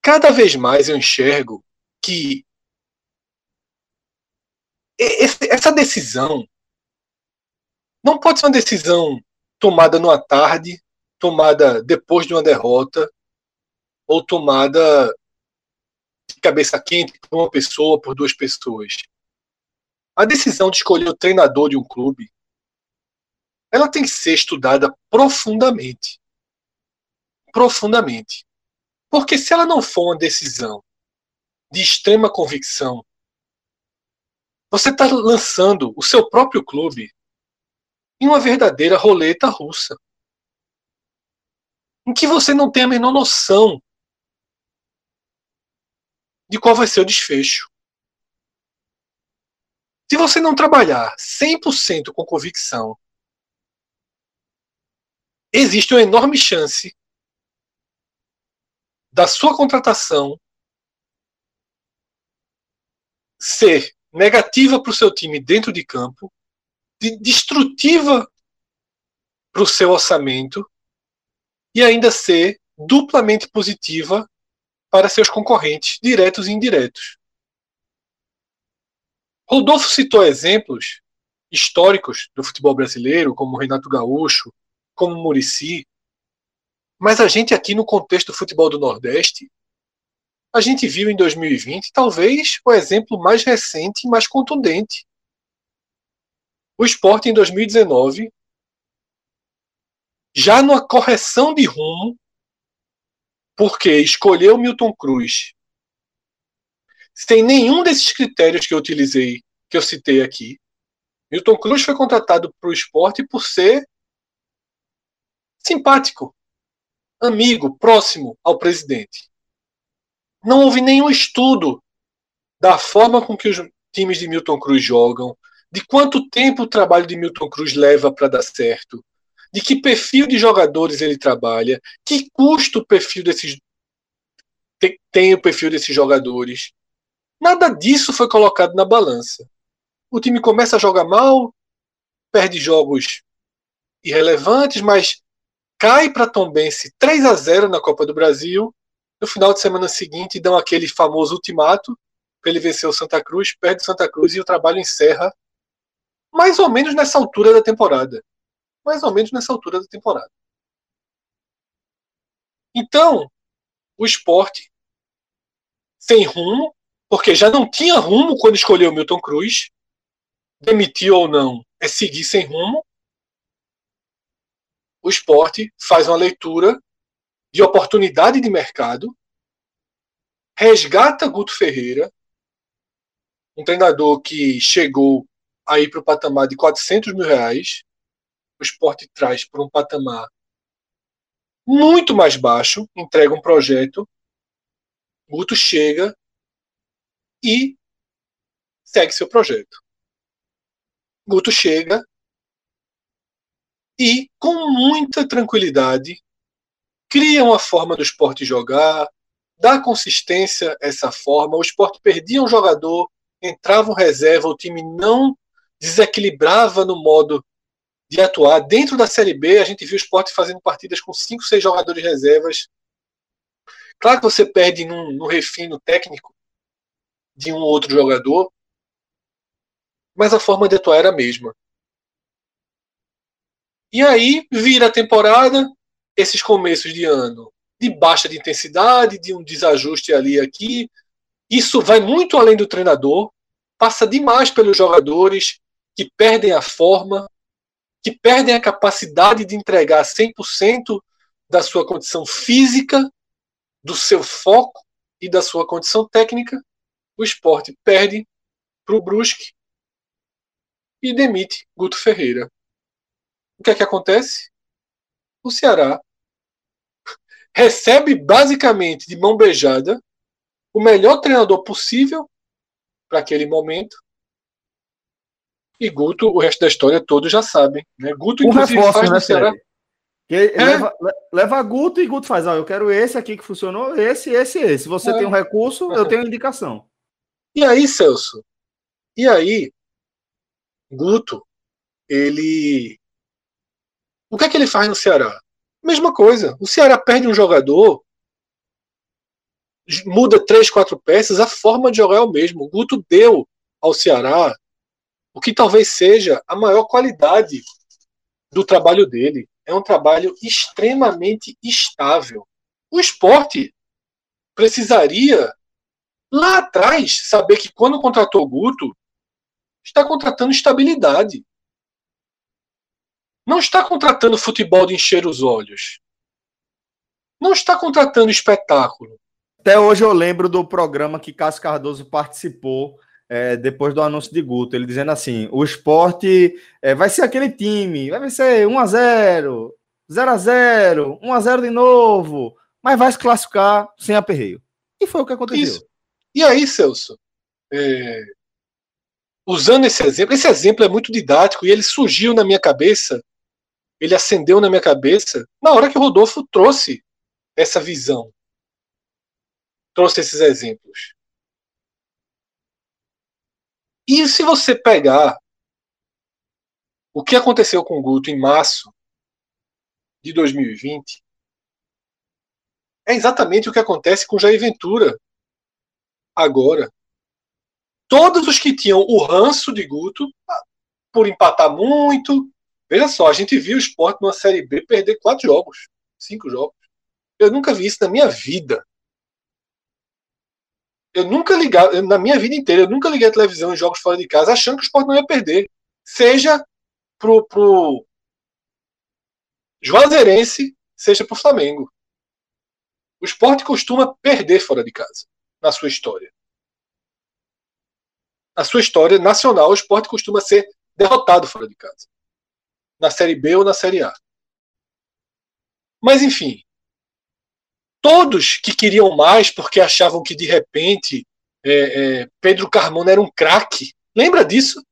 Speaker 5: Cada vez mais eu enxergo que essa decisão não pode ser uma decisão tomada numa tarde, tomada depois de uma derrota, ou tomada de cabeça quente por uma pessoa, por duas pessoas. A decisão de escolher o treinador de um clube, ela tem que ser estudada profundamente. Profundamente. Porque se ela não for uma decisão de extrema convicção, você está lançando o seu próprio clube em uma verdadeira roleta russa. Em que você não tem a menor noção de qual vai ser o desfecho. Se você não trabalhar 100% com convicção, existe uma enorme chance da sua contratação ser negativa para o seu time dentro de campo, de destrutiva para o seu orçamento e ainda ser duplamente positiva para seus concorrentes, diretos e indiretos. Rodolfo citou exemplos históricos do futebol brasileiro, como Renato Gaúcho, como Murici, mas a gente aqui no contexto do futebol do Nordeste, a gente viu em 2020 talvez o exemplo mais recente e mais contundente. O esporte em 2019, já numa correção de rumo, porque escolheu Milton Cruz sem nenhum desses critérios que eu utilizei, que eu citei aqui. Milton Cruz foi contratado para o esporte por ser simpático, amigo, próximo ao presidente. Não houve nenhum estudo da forma com que os times de Milton Cruz jogam, de quanto tempo o trabalho de Milton Cruz leva para dar certo, de que perfil de jogadores ele trabalha, que custo o perfil desses tem o perfil desses jogadores. Nada disso foi colocado na balança. O time começa a jogar mal, perde jogos irrelevantes, mas cai para Tombense 3 a 0 na Copa do Brasil. No final de semana seguinte, dão aquele famoso ultimato para ele vencer o Santa Cruz, perde o Santa Cruz e o trabalho encerra mais ou menos nessa altura da temporada. Mais ou menos nessa altura da temporada. Então, o esporte sem rumo, porque já não tinha rumo quando escolheu Milton Cruz, demitiu ou não, é seguir sem rumo. O esporte faz uma leitura de oportunidade de mercado, resgata Guto Ferreira, um treinador que chegou aí para o patamar de 400 mil reais, o esporte traz para um patamar muito mais baixo, entrega um projeto Guto chega e segue seu projeto. Guto chega e, com muita tranquilidade, cria uma forma do esporte jogar, dá consistência a essa forma. O esporte perdia um jogador, entrava um reserva, o time não desequilibrava no modo de atuar. Dentro da Série B, a gente viu o esporte fazendo partidas com cinco, seis jogadores reservas Claro que você perde no, no refino técnico de um ou outro jogador, mas a forma de atuar era a mesma. E aí vira a temporada, esses começos de ano de baixa de intensidade, de um desajuste ali aqui. Isso vai muito além do treinador, passa demais pelos jogadores que perdem a forma, que perdem a capacidade de entregar 100% da sua condição física do seu foco e da sua condição técnica, o esporte perde para o Brusque e demite Guto Ferreira. O que é que acontece? O Ceará recebe basicamente de mão beijada o melhor treinador possível para aquele momento. E Guto, o resto da história todos já sabem. Né? Guto,
Speaker 1: Um
Speaker 5: inclusive,
Speaker 1: reforço,
Speaker 5: faz
Speaker 1: né,
Speaker 5: no Ceará.
Speaker 1: Que leva, le- leva Guto e Guto faz, ó, eu quero esse aqui que funcionou, esse, esse, esse. Se você
Speaker 5: É.
Speaker 1: tem um recurso, eu tenho indicação.
Speaker 5: E aí, Celso? E aí, Guto, ele. O que é que ele faz no Ceará? Mesma coisa. O Ceará perde um jogador, muda três, quatro peças, a forma de jogar é o mesmo. O Guto deu ao Ceará o que talvez seja a maior qualidade do trabalho dele. É um trabalho extremamente estável. O esporte precisaria lá atrás saber que quando contratou o Guto, está contratando estabilidade. Não está contratando futebol de encher os olhos. Não está contratando espetáculo.
Speaker 1: Até hoje eu lembro do programa que Cássio Cardoso participou é, depois do anúncio de Guto, ele dizendo assim: o esporte é, vai ser aquele time, vai ser 1x0, 0x0, 1x0 de novo, mas vai se classificar sem aperreio. E foi o que aconteceu.
Speaker 5: Isso. E aí, Celso, é, usando esse exemplo, esse exemplo é muito didático e ele surgiu na minha cabeça, ele acendeu na minha cabeça na hora que o Rodolfo trouxe essa visão, trouxe esses exemplos. E se você pegar o que aconteceu com o Guto em março de 2020, é exatamente o que acontece com Jair Ventura agora. Todos os que tinham o ranço de Guto, por empatar muito. Veja só, a gente viu o esporte numa Série B perder quatro jogos, cinco jogos. Eu nunca vi isso na minha vida. Eu nunca ligava, na minha vida inteira, eu nunca liguei a televisão em jogos fora de casa achando que o esporte não ia perder. Seja pro, pro Juazeirense, seja pro Flamengo. O esporte costuma perder fora de casa, na sua história. Na sua história nacional, o esporte costuma ser derrotado fora de casa. Na Série B ou na Série A. Mas, enfim, todos que queriam mais porque achavam que de repente é, é, Pedro Carmona era um craque. Lembra disso?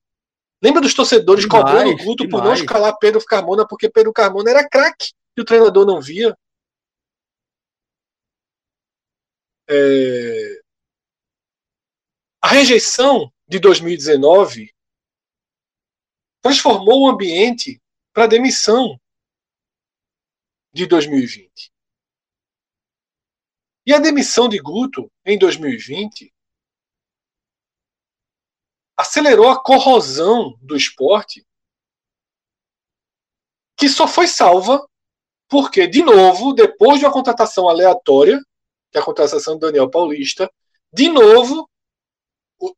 Speaker 5: Lembra dos torcedores demais, cobrando o Guto por não escalar Pedro Carmona porque Pedro Carmona era craque e o treinador não via? É... A rejeição de 2019 transformou o ambiente para a demissão de 2020. E a demissão de Guto em 2020 acelerou a corrosão do esporte, que só foi salva porque, de novo, depois de uma contratação aleatória, que é a contratação do Daniel Paulista, de novo,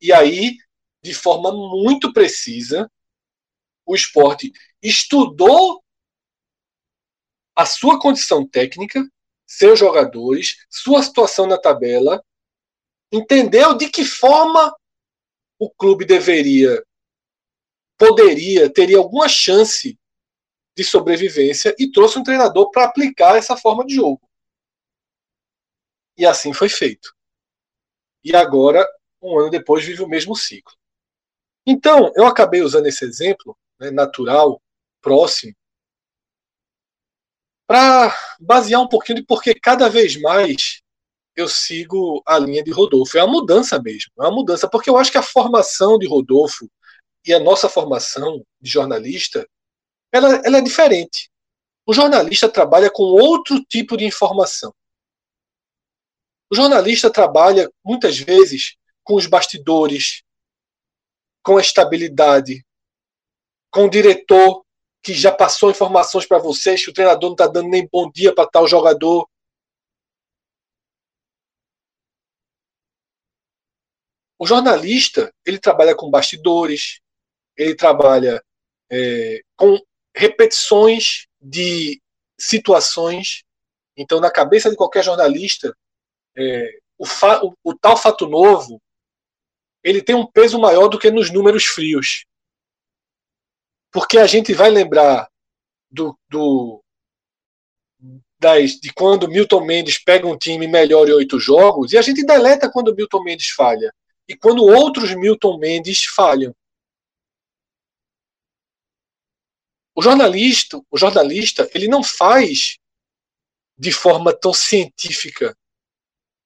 Speaker 5: e aí de forma muito precisa, o esporte estudou a sua condição técnica seus jogadores, sua situação na tabela, entendeu de que forma o clube deveria, poderia, teria alguma chance de sobrevivência e trouxe um treinador para aplicar essa forma de jogo. E assim foi feito. E agora, um ano depois, vive o mesmo ciclo. Então, eu acabei usando esse exemplo né, natural, próximo, para basear um pouquinho de porque cada vez mais eu sigo a linha de Rodolfo. É uma mudança mesmo, é uma mudança, porque eu acho que a formação de Rodolfo e a nossa formação de jornalista, ela, ela é diferente. O jornalista trabalha com outro tipo de informação. O jornalista trabalha muitas vezes com os bastidores, com a estabilidade, com o diretor que já passou informações para vocês que o treinador não está dando nem bom dia para tal jogador. O jornalista ele trabalha com bastidores, ele trabalha é, com repetições de situações. Então, na cabeça de qualquer jornalista, é, o, o, o tal fato novo ele tem um peso maior do que nos números frios porque a gente vai lembrar do, do das, de quando Milton Mendes pega um time melhor em oito jogos e a gente deleta quando Milton Mendes falha e quando outros Milton Mendes falham. O jornalista, o jornalista, ele não faz de forma tão científica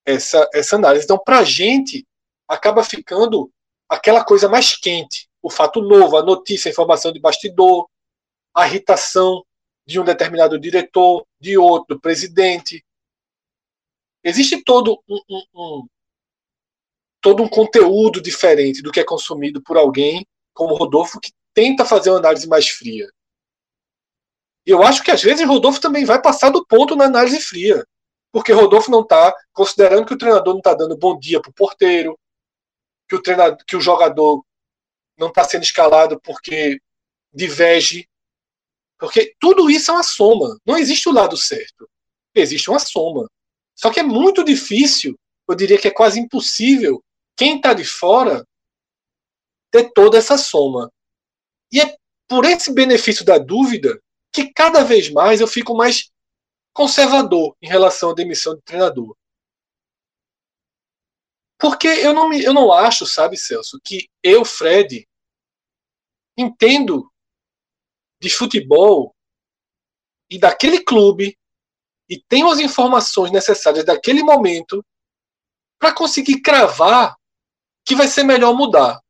Speaker 5: essa, essa análise. Então, para a gente, acaba ficando aquela coisa mais quente o fato novo, a notícia, a informação de bastidor, a irritação de um determinado diretor, de outro, do presidente. Existe todo um, um, um, todo um conteúdo diferente do que é consumido por alguém como Rodolfo que tenta fazer uma análise mais fria. E eu acho que às vezes Rodolfo também vai passar do ponto na análise fria. Porque Rodolfo não está considerando que o treinador não está dando bom dia para o porteiro, que o, treinador, que o jogador não está sendo escalado porque diverge. Porque tudo isso é uma soma. Não existe o lado certo. Existe uma soma. Só que é muito difícil, eu diria que é quase impossível, quem está de fora ter toda essa soma. E é por esse benefício da dúvida que cada vez mais eu fico mais conservador em relação à demissão de treinador. Porque eu não, eu não acho, sabe, Celso, que eu, Fred, entendo de futebol e daquele clube e tenho as informações necessárias daquele momento para conseguir cravar que vai ser melhor mudar.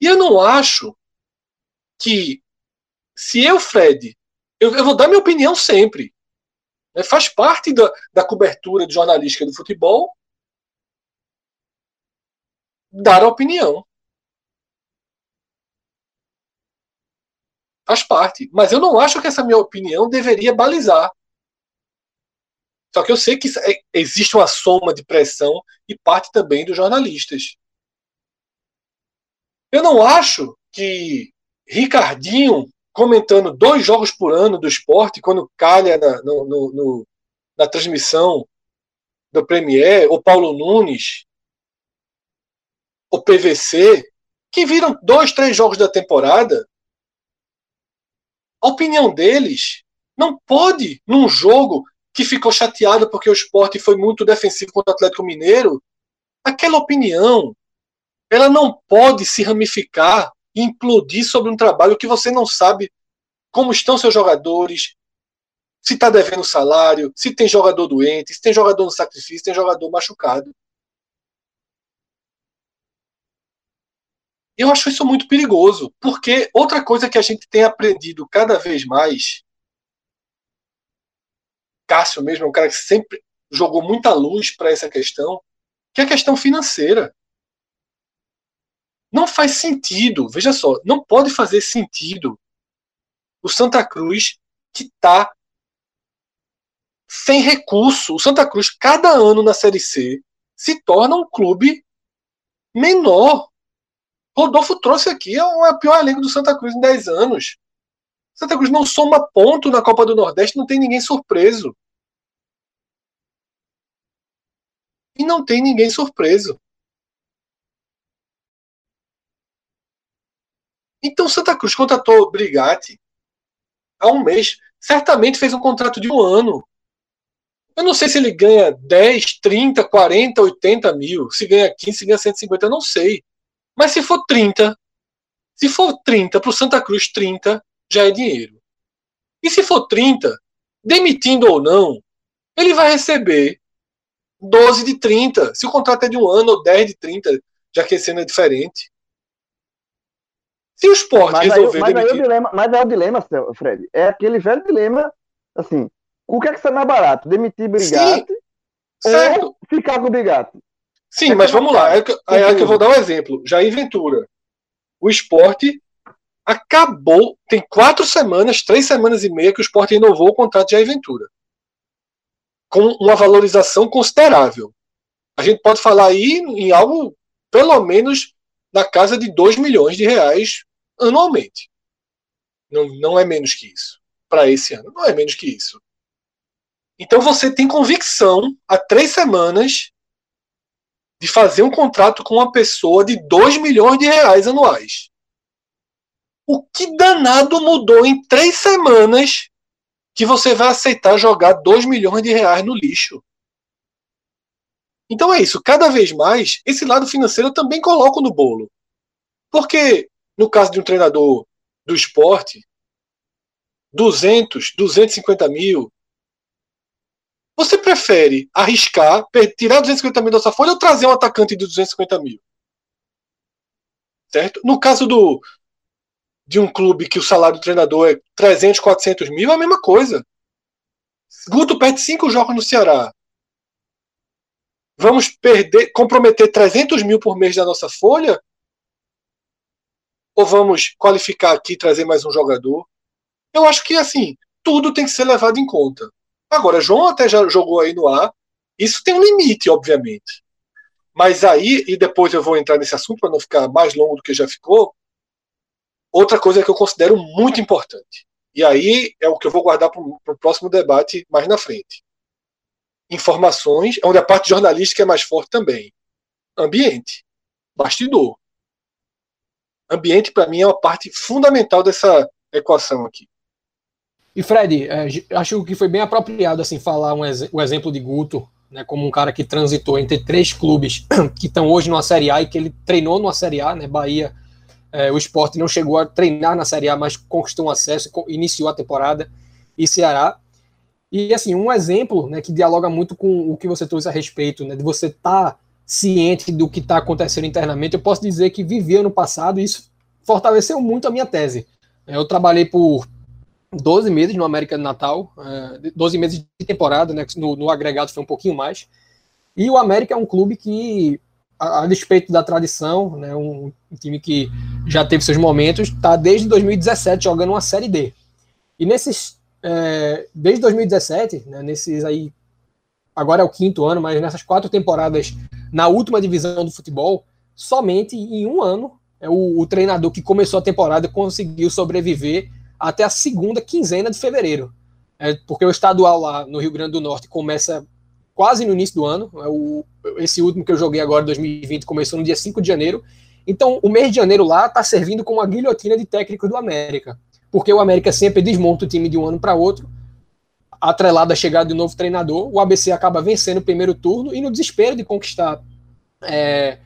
Speaker 5: E eu não acho que se eu, Fred, eu, eu vou dar minha opinião sempre. né? Faz parte da, da cobertura de jornalística do futebol dar a opinião. Faz parte. Mas eu não acho que essa minha opinião deveria balizar. Só que eu sei que é, existe uma soma de pressão e parte também dos jornalistas. Eu não acho que Ricardinho comentando dois jogos por ano do esporte, quando calha na, no, no, no, na transmissão do Premier, ou Paulo Nunes, o PVC, que viram dois, três jogos da temporada, a opinião deles não pode, num jogo que ficou chateado porque o esporte foi muito defensivo contra o Atlético Mineiro, aquela opinião, ela não pode se ramificar e implodir sobre um trabalho que você não sabe como estão seus jogadores, se está devendo salário, se tem jogador doente, se tem jogador no sacrifício, se tem jogador machucado. Eu acho isso muito perigoso, porque outra coisa que a gente tem aprendido cada vez mais, Cássio mesmo é um cara que sempre jogou muita luz para essa questão, que é a questão financeira. Não faz sentido, veja só, não pode fazer sentido o Santa Cruz que está sem recurso. O Santa Cruz, cada ano na Série C, se torna um clube menor. Rodolfo trouxe aqui, é pior elenco do Santa Cruz em 10 anos. Santa Cruz não soma ponto na Copa do Nordeste, não tem ninguém surpreso. E não tem ninguém surpreso. Então Santa Cruz contratou Brigatti há um mês. Certamente fez um contrato de um ano. Eu não sei se ele ganha 10, 30, 40, 80 mil. Se ganha 15, se ganha 150, eu não sei. Mas se for 30, se for 30 para o Santa Cruz, 30 já é dinheiro. E se for 30, demitindo ou não, ele vai receber 12 de 30. Se o contrato é de um ano ou 10 de 30, já que esse ano é diferente. Se o esporte
Speaker 3: Mas aí,
Speaker 5: resolver
Speaker 3: mas, aí o
Speaker 5: demitir.
Speaker 3: dilema, mas aí o dilema, Fred, é aquele velho dilema, assim, o que é que sai mais barato? Demitir Brigatti
Speaker 5: certo.
Speaker 3: ou ficar com o Brigatti?
Speaker 5: Sim, mas vamos lá. É que, é que eu vou dar um exemplo. Jair Ventura. O esporte acabou. Tem quatro semanas, três semanas e meia que o esporte renovou o contrato de Jair Ventura. Com uma valorização considerável. A gente pode falar aí em algo, pelo menos, na casa de 2 milhões de reais anualmente. Não, não é menos que isso. Para esse ano. Não é menos que isso. Então você tem convicção há três semanas de fazer um contrato com uma pessoa de 2 milhões de reais anuais. O que danado mudou em três semanas que você vai aceitar jogar 2 milhões de reais no lixo? Então é isso. Cada vez mais, esse lado financeiro eu também coloco no bolo. Porque, no caso de um treinador do esporte, 200, 250 mil, você prefere arriscar, tirar 250 mil da sua folha ou trazer um atacante de 250 mil? Certo? No caso do de um clube que o salário do treinador é 300, 400 mil, é a mesma coisa. Guto perde cinco jogos no Ceará. Vamos perder, comprometer 300 mil por mês da nossa folha? Ou vamos qualificar aqui e trazer mais um jogador? Eu acho que, assim, tudo tem que ser levado em conta. Agora, João até já jogou aí no ar. Isso tem um limite, obviamente. Mas aí, e depois eu vou entrar nesse assunto para não ficar mais longo do que já ficou. Outra coisa que eu considero muito importante. E aí é o que eu vou guardar para o próximo debate mais na frente. Informações, onde a parte jornalística é mais forte também. Ambiente. Bastidor. Ambiente, para mim, é uma parte fundamental dessa equação aqui.
Speaker 2: E Fred, é, acho que foi bem apropriado assim falar um ex- o exemplo de Guto, né, como um cara que transitou entre três clubes que estão hoje numa Série A e que ele treinou numa Série A, né, Bahia, é, o Sport não chegou a treinar na Série A, mas conquistou um acesso, iniciou a temporada, e Ceará. E assim, um exemplo né, que dialoga muito com o que você trouxe a respeito, né, de você estar ciente do que está acontecendo internamente, eu posso dizer que vivi ano passado e isso fortaleceu muito a minha tese. Eu trabalhei por 12 meses no América de Natal, é, 12 meses de temporada, né? No, no agregado foi um pouquinho mais. E o América é um clube que, a, a despeito da tradição, né, um, um time que já teve seus momentos, está desde 2017 jogando uma Série D. E nesses, é, desde 2017, né, nesses aí, agora é o quinto ano, mas nessas quatro temporadas na última divisão do futebol, somente em um ano, é o, o treinador que começou a temporada conseguiu sobreviver até a segunda quinzena de fevereiro. É, porque o estadual lá no Rio Grande do Norte começa quase no início do ano. É o, esse último que eu joguei agora, 2020, começou no dia 5 de janeiro. Então, o mês de janeiro lá está servindo como uma guilhotina de técnico do América. Porque o América sempre desmonta o time de um ano para outro, atrelado à chegada de um novo treinador. O ABC acaba vencendo o primeiro turno e, no desespero de conquistar é,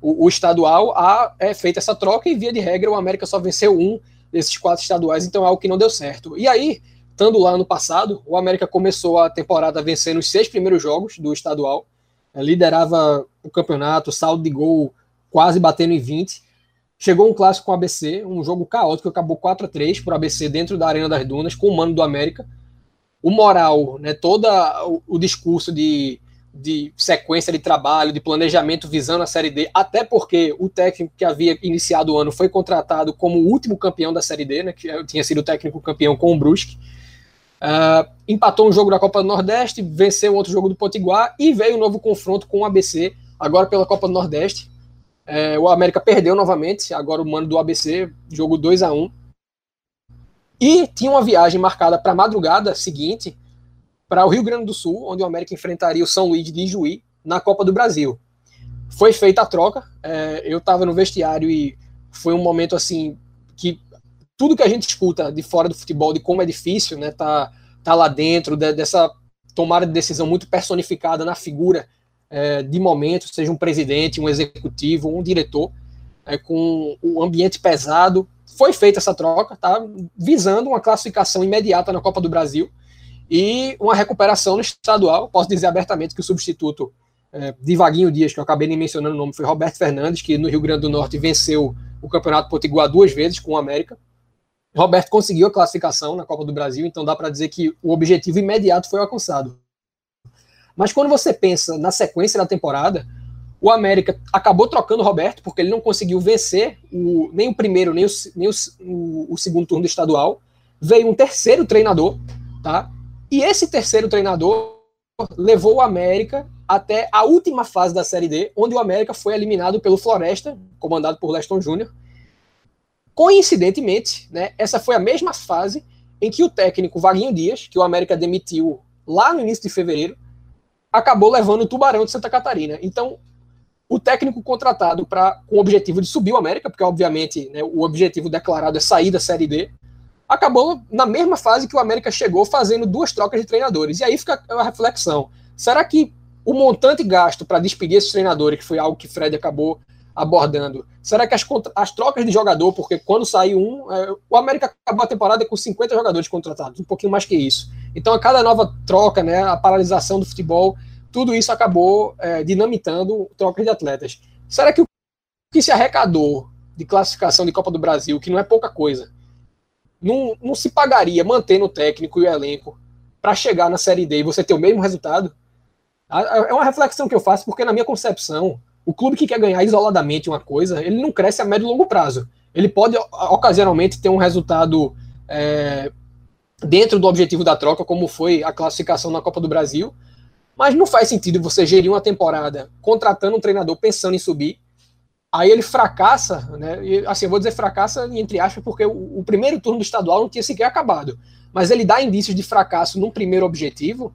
Speaker 2: o, o, estadual, a, é feita essa troca e, via de regra, o América só venceu um desses quatro estaduais, então é algo que não deu certo. E aí, estando lá no passado, o América começou a temporada vencendo os seis primeiros jogos do estadual, eh, liderava o campeonato, saldo de gol quase batendo em 20. Chegou um clássico com o ABC, um jogo caótico, acabou 4 a 3 por ABC dentro da Arena das Dunas, com o mano do América. O moral, né, todo o, o discurso de de sequência de trabalho, de planejamento visando a Série D, até porque o técnico que havia iniciado o ano foi contratado como o último campeão da Série D, né, que tinha sido o técnico campeão com o Brusque. Uh, empatou um jogo da Copa do Nordeste, venceu outro jogo do Potiguar e veio um novo confronto com o ABC, agora pela Copa do Nordeste. Uh, o América perdeu novamente, agora o mano do ABC, jogo 2 a 1 E tinha uma viagem marcada para a madrugada seguinte, para o Rio Grande do Sul, onde o América enfrentaria o São Luís de Juí na Copa do Brasil. Foi feita a troca, é, eu estava no vestiário e foi um momento assim que tudo que a gente escuta de fora do futebol, de como é difícil, né, tá, tá lá dentro de, dessa tomada de decisão muito personificada na figura é, de momento, seja um presidente, um executivo, um diretor, é, com o ambiente pesado. Foi feita essa troca, tá, visando uma classificação imediata na Copa do Brasil e uma recuperação no estadual. Posso dizer abertamente que o substituto é, de Vaguinho Dias, que eu acabei nem mencionando o nome, foi Roberto Fernandes, que no Rio Grande do Norte venceu o Campeonato Potiguar duas vezes com o América. Roberto conseguiu a classificação na Copa do Brasil, então dá para dizer que o objetivo imediato foi alcançado. Mas quando você pensa na sequência da temporada, o América acabou trocando o Roberto, porque ele não conseguiu vencer o, nem o primeiro, nem, o, nem o, o, o segundo turno do estadual. Veio um terceiro treinador, tá? E esse terceiro treinador levou o América até a última fase da Série D, onde o América foi eliminado pelo Floresta, comandado por Leston Júnior. Coincidentemente, né, essa foi a mesma fase em que o técnico Vaguinho Dias, que o América demitiu lá no início de fevereiro, acabou levando o Tubarão de Santa Catarina. Então, o técnico contratado para com o objetivo de subir o América, porque obviamente né, o objetivo declarado é sair da Série D, acabou na mesma fase que o América chegou, fazendo duas trocas de treinadores. E aí fica a reflexão: será que o montante gasto para despedir esses treinadores, que foi algo que Fred acabou abordando, será que as, as trocas de jogador, porque quando saiu um, é, o América acabou a temporada com 50 jogadores contratados, um pouquinho mais que isso. Então, a cada nova troca, né, a paralisação do futebol, tudo isso acabou é, dinamitando trocas de atletas. Será que o que se arrecadou de classificação de Copa do Brasil, que não é pouca coisa, não, não se pagaria mantendo o técnico e o elenco para chegar na Série D e você ter o mesmo resultado? É uma reflexão que eu faço, porque na minha concepção, o clube que quer ganhar isoladamente uma coisa, ele não cresce a médio e longo prazo. Ele pode, ocasionalmente, ter um resultado é, dentro do objetivo da troca, como foi a classificação na Copa do Brasil, mas não faz sentido você gerir uma temporada contratando um treinador pensando em subir Aí ele fracassa, né? E, assim, eu vou dizer fracassa entre aspas, porque o, o, primeiro turno do estadual não tinha sequer acabado. Mas ele dá indícios de fracasso num primeiro objetivo,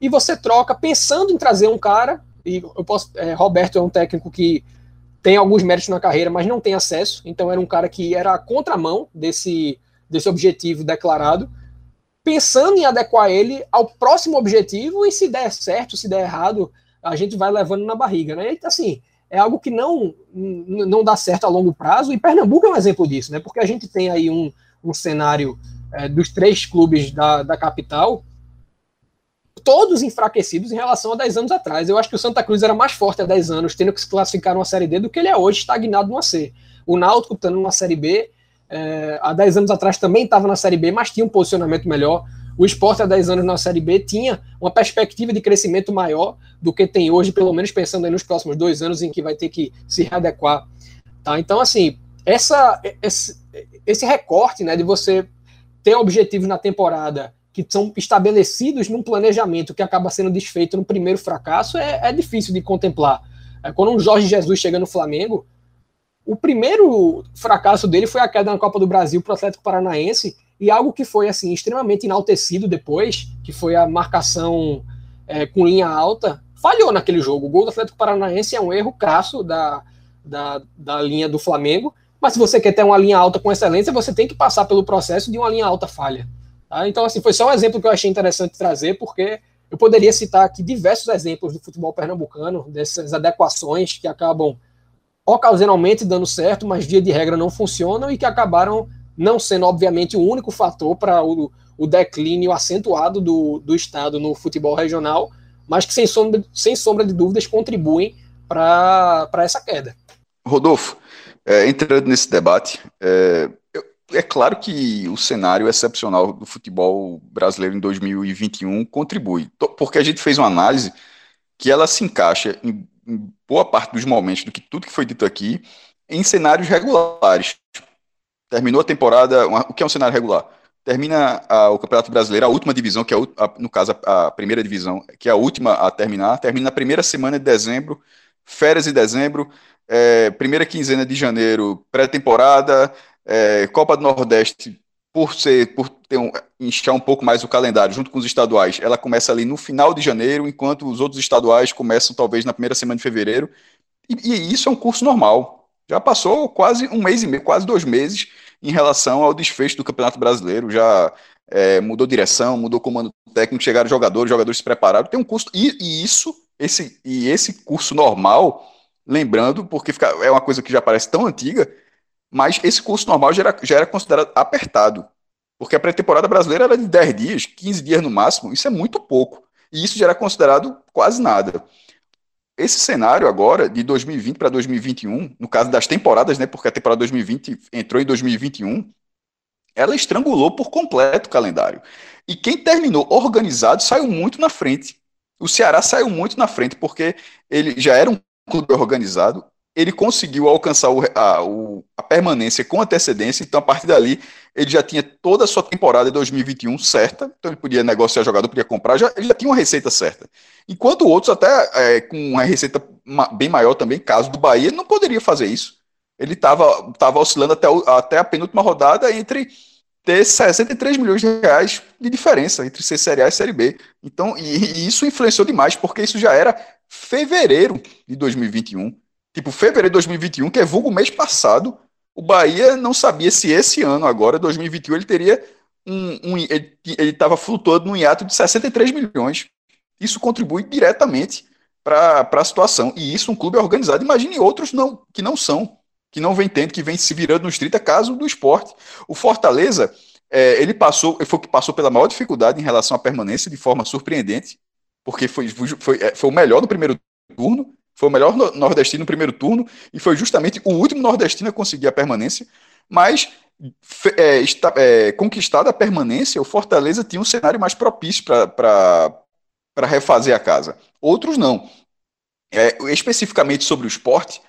Speaker 2: e você troca pensando em trazer um cara. E eu posso. É, Roberto é um técnico que tem alguns méritos na carreira, mas não tem acesso. Então era um cara que era a contramão desse, desse objetivo declarado, pensando em adequar ele ao próximo objetivo, e se der certo, se der errado, a gente vai levando na barriga, né? E, assim é algo que não, não dá certo a longo prazo, e Pernambuco é um exemplo disso, né? Porque a gente tem aí um, um cenário é, dos três clubes da, da capital, todos enfraquecidos em relação a 10 anos atrás. Eu acho que o Santa Cruz era mais forte há 10 anos, tendo que se classificar numa Série D, do que ele é hoje, estagnado numa C. O Náutico estando numa Série B, é, há 10 anos atrás também estava na Série B, mas tinha um posicionamento melhor. O esporte há 10 anos na Série B tinha uma perspectiva de crescimento maior do que tem hoje, pelo menos pensando nos próximos dois anos em que vai ter que se readequar. Tá? Então, assim, essa, esse, esse recorte né, de você ter objetivos na temporada que são estabelecidos num planejamento que acaba sendo desfeito no primeiro fracasso é, é difícil de contemplar. É, quando um Jorge Jesus chega no Flamengo, o primeiro fracasso dele foi a queda na Copa do Brasil para o Atlético Paranaense e algo que foi assim extremamente enaltecido depois, que foi a marcação é, com linha alta, falhou naquele jogo. O gol do Atlético Paranaense é um erro crasso da, da, da linha do Flamengo, mas se você quer ter uma linha alta com excelência, você tem que passar pelo processo de uma linha alta falha. Tá? Então, assim, foi só um exemplo que eu achei interessante trazer, porque eu poderia citar aqui diversos exemplos do futebol pernambucano, dessas adequações que acabam ocasionalmente dando certo, mas via de regra não funcionam e que acabaram não sendo, obviamente, o único fator para o, o declínio acentuado do, do Estado no futebol regional, mas que, sem sombra, sem sombra de dúvidas, contribuem para essa queda.
Speaker 4: Rodolfo, é, entrando nesse debate, é, é claro que o cenário excepcional do futebol brasileiro em 2021 contribui, porque a gente fez uma análise que ela se encaixa em, em boa parte dos momentos do que tudo que foi dito aqui em cenários regulares. Terminou a temporada, uma, o que é um cenário regular? Termina a, o Campeonato Brasileiro, a última divisão, que é a, no caso a, a, primeira divisão, que é a última a terminar, termina na primeira semana de dezembro, férias de dezembro, é, primeira quinzena de janeiro, pré-temporada, é, Copa do Nordeste, por ser, por ter um, inchar um pouco mais o calendário junto com os estaduais, ela começa ali no final de janeiro, enquanto os outros estaduais começam talvez na primeira semana de fevereiro. E, e isso é um curso normal. Já passou quase um mês e meio, quase dois meses em relação ao desfecho do Campeonato Brasileiro. Já é, mudou direção, mudou comando técnico, chegaram jogadores, jogadores se prepararam. Tem um custo. E, e isso, esse, e esse curso normal, lembrando, porque fica, é uma coisa que já parece tão antiga, mas esse curso normal já era, já era considerado apertado. Porque a pré-temporada brasileira era de 10 dias, 15 dias no máximo, isso é muito pouco. E isso já era considerado quase nada. Esse cenário agora, de 2020 para 2021, no caso das temporadas, né, porque a temporada 2020 entrou em 2021, ela estrangulou por completo o calendário. E quem terminou organizado saiu muito na frente. O Ceará saiu muito na frente, porque ele já era um clube organizado, ele conseguiu alcançar o, a, o, a, permanência com antecedência, então a partir dali ele já tinha toda a sua temporada de 2021 certa, então ele podia negociar jogador, podia comprar, já, ele já tinha uma receita certa. Enquanto outros, até é, com uma receita bem maior também, caso do Bahia, não poderia fazer isso. Ele estava tava oscilando até, até a penúltima rodada entre ter 63 milhões de reais de diferença entre ser Série A e Série B. Então, e, e isso influenciou demais, porque isso já era fevereiro de 2021 Tipo, fevereiro de 2021, que é vulgo mês passado, o Bahia não sabia se esse ano, agora, 2021, ele teria um. um ele estava flutuando num hiato de 63 milhões. Isso contribui diretamente para a situação. E isso um clube organizado. Imagine outros não, que não são, que não vem tendo, que vem se virando no estrito, é caso do esporte. O Fortaleza, é, ele passou, foi o que passou pela maior dificuldade em relação à permanência de forma surpreendente, porque foi, foi, é, foi o melhor no primeiro turno, foi o melhor nordestino no primeiro turno e foi justamente o último nordestino a conseguir a permanência. Mas, é, está, é, conquistada a permanência, o Fortaleza tinha um cenário mais propício para refazer a casa. Outros não. É, especificamente sobre o esporte,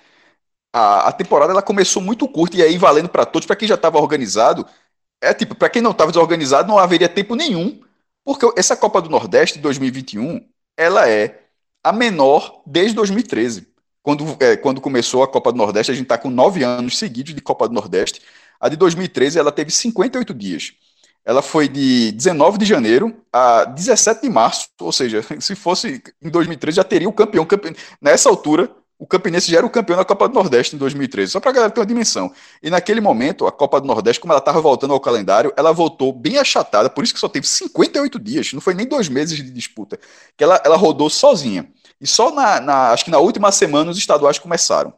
Speaker 4: a, a temporada ela começou muito curta e aí valendo para todos, para quem já estava organizado, é tipo, para quem não estava desorganizado, não haveria tempo nenhum, porque essa Copa do Nordeste 2021, ela é a menor desde 2013. Quando, é, quando começou a Copa do Nordeste, a gente está com nove anos seguidos de Copa do Nordeste. A de 2013 ela teve 58 dias. Ela foi de 19 de janeiro a 17 de março, ou seja, se fosse em 2013 já teria o campeão. campeão. Nessa altura, o Campinense já era o campeão da Copa do Nordeste em 2013, só para a galera ter uma dimensão. E naquele momento, a Copa do Nordeste, como ela estava voltando ao calendário, ela voltou bem achatada, por isso que só teve 58 dias, não foi nem dois meses de disputa, que ela, ela rodou sozinha. E só na, na, acho que na última semana os estaduais começaram.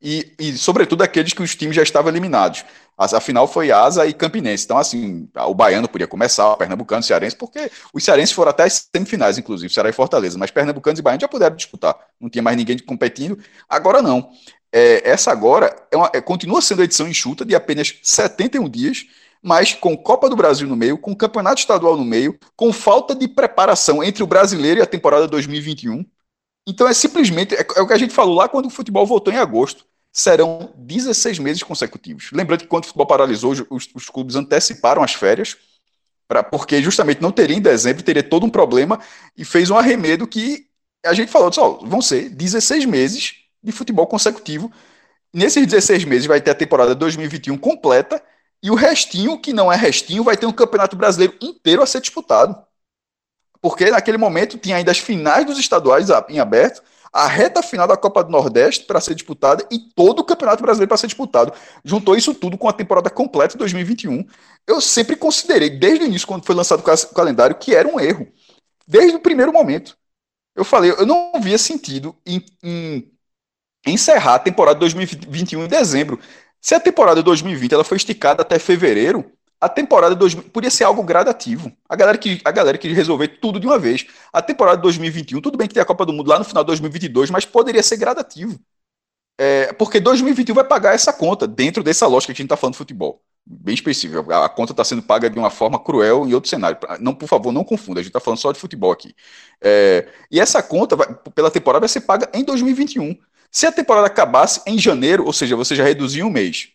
Speaker 4: E, e, sobretudo, aqueles que os times já estavam eliminados. A final foi Asa e Campinense. Então, assim, o Baiano podia começar, o Pernambucano, o Cearense, porque os Cearenses foram até as semifinais, inclusive, Ceará e Fortaleza. Mas Pernambucanos e Baiano já puderam disputar. Não tinha mais ninguém competindo. Agora não. é, essa agora é uma, é, continua sendo a edição enxuta de apenas 71 dias, mas com Copa do Brasil no meio, com Campeonato Estadual no meio, com falta de preparação entre o brasileiro e a temporada 2021. Então é simplesmente, é, é o que a gente falou lá quando o futebol voltou em agosto. Serão 16 meses consecutivos. Lembrando que quando o futebol paralisou, os, os clubes anteciparam as férias, pra, porque justamente não teria em dezembro, teria todo um problema, e fez um arremedo que a gente falou, só vão ser 16 meses de futebol consecutivo. Nesses 16 meses vai ter a temporada 2021 completa, e o restinho, que não é restinho, vai ter um campeonato brasileiro inteiro a ser disputado porque naquele momento tinha ainda as finais dos estaduais em aberto, a reta final da Copa do Nordeste para ser disputada e todo o Campeonato Brasileiro para ser disputado. Juntou isso tudo com a temporada completa de 2021. Eu sempre considerei, desde o início, quando foi lançado o calendário, que era um erro. Desde o primeiro momento. Eu falei, eu não via sentido em, em encerrar a temporada 2021 em dezembro. Se a temporada 2020 ela foi esticada até fevereiro, a temporada 2000 podia ser algo gradativo. A galera que a galera queria resolver tudo de uma vez. A temporada 2021, tudo bem que tem a Copa do Mundo lá no final de 2022, mas poderia ser gradativo. É, porque 2021 vai pagar essa conta dentro dessa lógica que a gente está falando de futebol. Bem específico. A, a conta está sendo paga de uma forma cruel em outro cenário. Não, por favor, não confunda. A gente está falando só de futebol aqui. É, e essa conta vai, pela temporada vai ser paga em 2021. Se a temporada acabasse em janeiro, ou seja, você já reduziu um mês.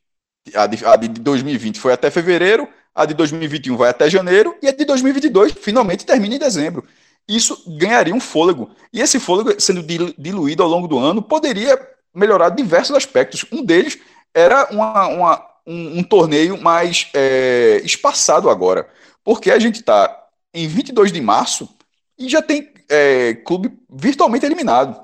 Speaker 4: A de, a de 2020 foi até fevereiro, a de 2021 vai até janeiro e a de 2022 finalmente termina em dezembro. Isso ganharia um fôlego. E esse fôlego, sendo diluído ao longo do ano, poderia melhorar diversos aspectos. Um deles era uma, uma, um, um, torneio mais é, espaçado agora. Porque a gente está em 22 de março e já tem é, clube virtualmente eliminado.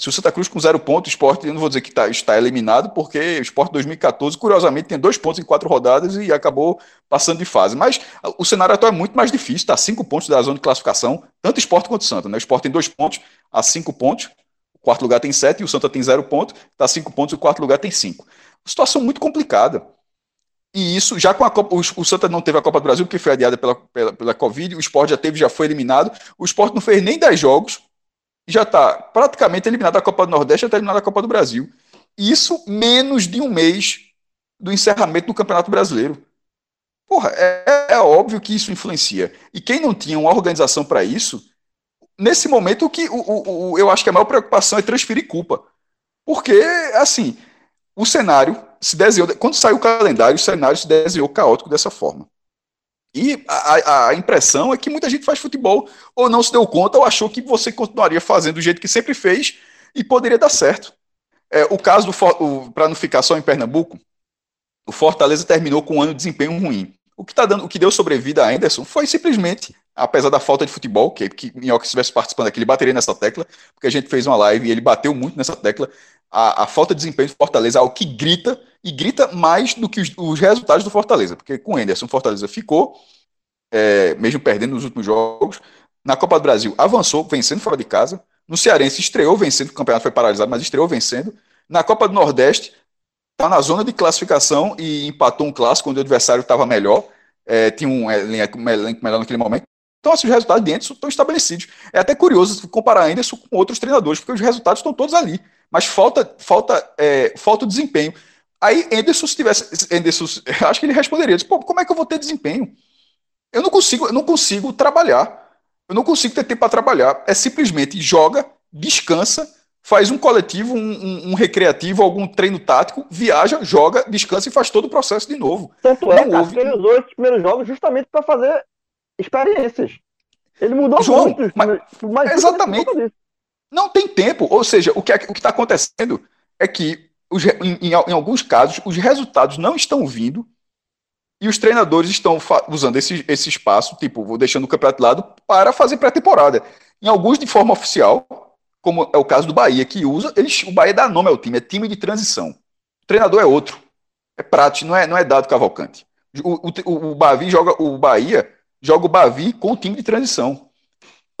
Speaker 4: Se o Santa Cruz com zero ponto, o esporte, eu não vou dizer que tá, está eliminado, porque o esporte 2014, curiosamente, tem dois pontos em quatro rodadas e acabou passando de fase. Mas o cenário atual é muito mais difícil, está cinco pontos da zona de classificação, tanto esporte quanto Santa. Né? O esporte tem dois pontos a cinco pontos, o quarto lugar tem sete e o Santa tem zero ponto, está cinco pontos e o quarto lugar tem cinco. Situação muito complicada. E isso, já com a Copa, o, o Santa não teve a Copa do Brasil, porque foi adiada pela, pela, pela Covid, o esporte já teve, já foi eliminado, o esporte não fez nem 10 jogos, já está praticamente eliminado da Copa do Nordeste, já está eliminado da Copa do Brasil. Isso menos de um mês do encerramento do Campeonato Brasileiro. Porra, é, é óbvio que isso influencia. E quem não tinha uma organização para isso, nesse momento o que o, o, o, eu acho que a maior preocupação é transferir culpa. Porque, assim, o cenário se desenhou. Quando saiu o calendário, o cenário se desenhou caótico dessa forma. E a, a, impressão é que muita gente faz futebol ou não se deu conta ou achou que você continuaria fazendo do jeito que sempre fez e poderia dar certo. É, o caso do para não ficar só em Pernambuco, o Fortaleza terminou com um ano de desempenho ruim. O que tá dando, o que deu sobrevida a Anderson foi simplesmente, apesar da falta de futebol, que, que Minhoca estivesse participando aqui, ele bateria nessa tecla, porque a gente fez uma live e ele bateu muito nessa tecla. A, a falta de desempenho do Fortaleza é algo que grita e grita mais do que os, os resultados do Fortaleza, porque com o Anderson, o Fortaleza ficou, é, mesmo perdendo nos últimos jogos. Na Copa do Brasil, avançou, vencendo fora de casa. No Cearense, estreou vencendo, o campeonato foi paralisado, mas estreou vencendo. Na Copa do Nordeste, está na zona de classificação e empatou um clássico onde o adversário estava melhor, é, tinha um elenco melhor naquele momento. Então, assim, os resultados de Anderson estão estabelecidos. É até curioso comparar Anderson com outros treinadores, porque os resultados estão todos ali. Mas falta, falta, é, falta desempenho. Aí, Anderson, se tivesse. Anderson, acho que ele responderia: Pô, como é que eu vou ter desempenho? Eu não consigo, eu não consigo trabalhar. Eu não consigo ter tempo para trabalhar. É simplesmente joga, descansa, faz um coletivo, um, um, um, recreativo, algum treino tático, viaja, joga, descansa e faz todo o processo de novo.
Speaker 3: Tanto é, cara, ele usou esses primeiros jogos justamente para fazer experiências. Ele mudou
Speaker 4: João,
Speaker 3: muito.
Speaker 4: Mas, mas exatamente. Não tem tempo. Ou seja, o que é, está acontecendo é que os, em, em, em, alguns casos, os resultados não estão vindo e os treinadores estão usando esse, esse espaço, tipo, vou deixando o campeonato de lado, para fazer pré-temporada. Em alguns de forma oficial, como é o caso do Bahia, que usa, eles, o Bahia dá nome ao time, é time de transição. O treinador é outro. É Prat, não é, não é dado Cavalcante. O, o, o, Bavi joga, o Bahia joga o Bavi com o time de transição.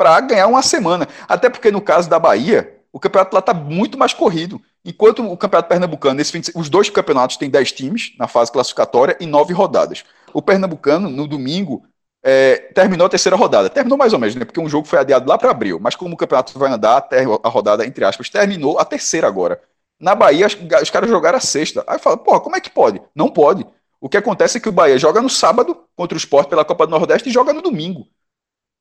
Speaker 4: Para ganhar uma semana. Até porque no caso da Bahia, o campeonato lá está muito mais corrido. Enquanto o Campeonato Pernambucano, nesse fim de, os dois campeonatos têm 10 times na fase classificatória e 9 rodadas. O Pernambucano, no domingo, é, terminou a terceira rodada. Terminou mais ou menos, né? Porque um jogo foi adiado lá para abril. Mas como o campeonato vai andar, a rodada, entre aspas, terminou a terceira agora. Na Bahia, os, os caras jogaram a sexta. Aí fala, porra, como é que pode? Não pode. O que acontece é que o Bahia joga no sábado contra o Sport pela Copa do Nordeste e joga no domingo.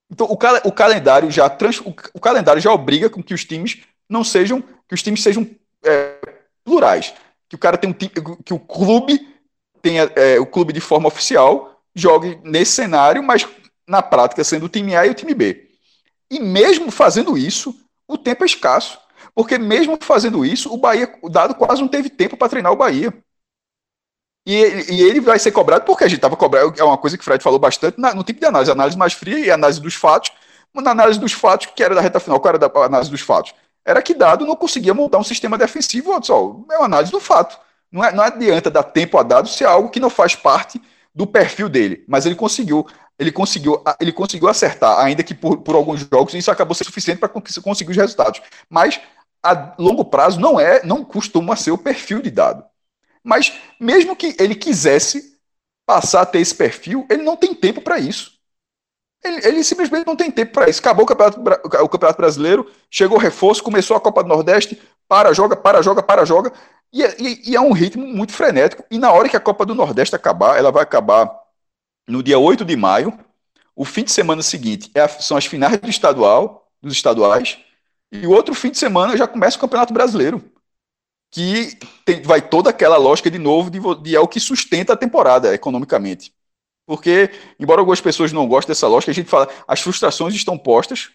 Speaker 4: Então o, cal o calendário já trans o, o, calendário já obriga com que os times não sejam que os times sejam é, plurais, que o cara tem um que o clube tenha é, o clube de forma oficial jogue nesse cenário, mas na prática sendo o time A e o time B. E mesmo fazendo isso, o tempo é escasso, porque mesmo fazendo isso, o Bahia, o dado quase não teve tempo para treinar o Bahia. E, e, ele vai ser cobrado porque a gente estava cobrando, é uma coisa que o Fred falou bastante na, no tipo de análise, análise mais fria e análise dos fatos. Na análise dos fatos, que era da reta final, qual era da análise dos fatos? Era que Dado não conseguia montar um sistema defensivo. Só, é uma análise do fato. Não, é, não adianta dar tempo a Dado se é algo que não faz parte do perfil dele. Mas ele conseguiu, ele conseguiu, ele conseguiu acertar, ainda que por, por alguns jogos, isso acabou sendo suficiente para conseguir os resultados. Mas a longo prazo não é, não costuma ser o perfil de Dado. Mas mesmo que ele quisesse passar a ter esse perfil, ele não tem tempo para isso. Ele, ele, simplesmente não tem tempo para isso. Acabou o campeonato, o campeonato, Brasileiro, chegou o reforço, começou a Copa do Nordeste, para, joga, para, joga, para, joga. E, e, e, é um ritmo muito frenético. E na hora que a Copa do Nordeste acabar, ela vai acabar no dia 8 de maio. O fim de semana seguinte é a, são as finais do estadual, dos estaduais. E o outro fim de semana já começa o Campeonato Brasileiro que tem, vai toda aquela lógica de novo de, de é o que sustenta a temporada economicamente. Porque, embora algumas pessoas não gostem dessa lógica, a gente fala, as frustrações estão postas,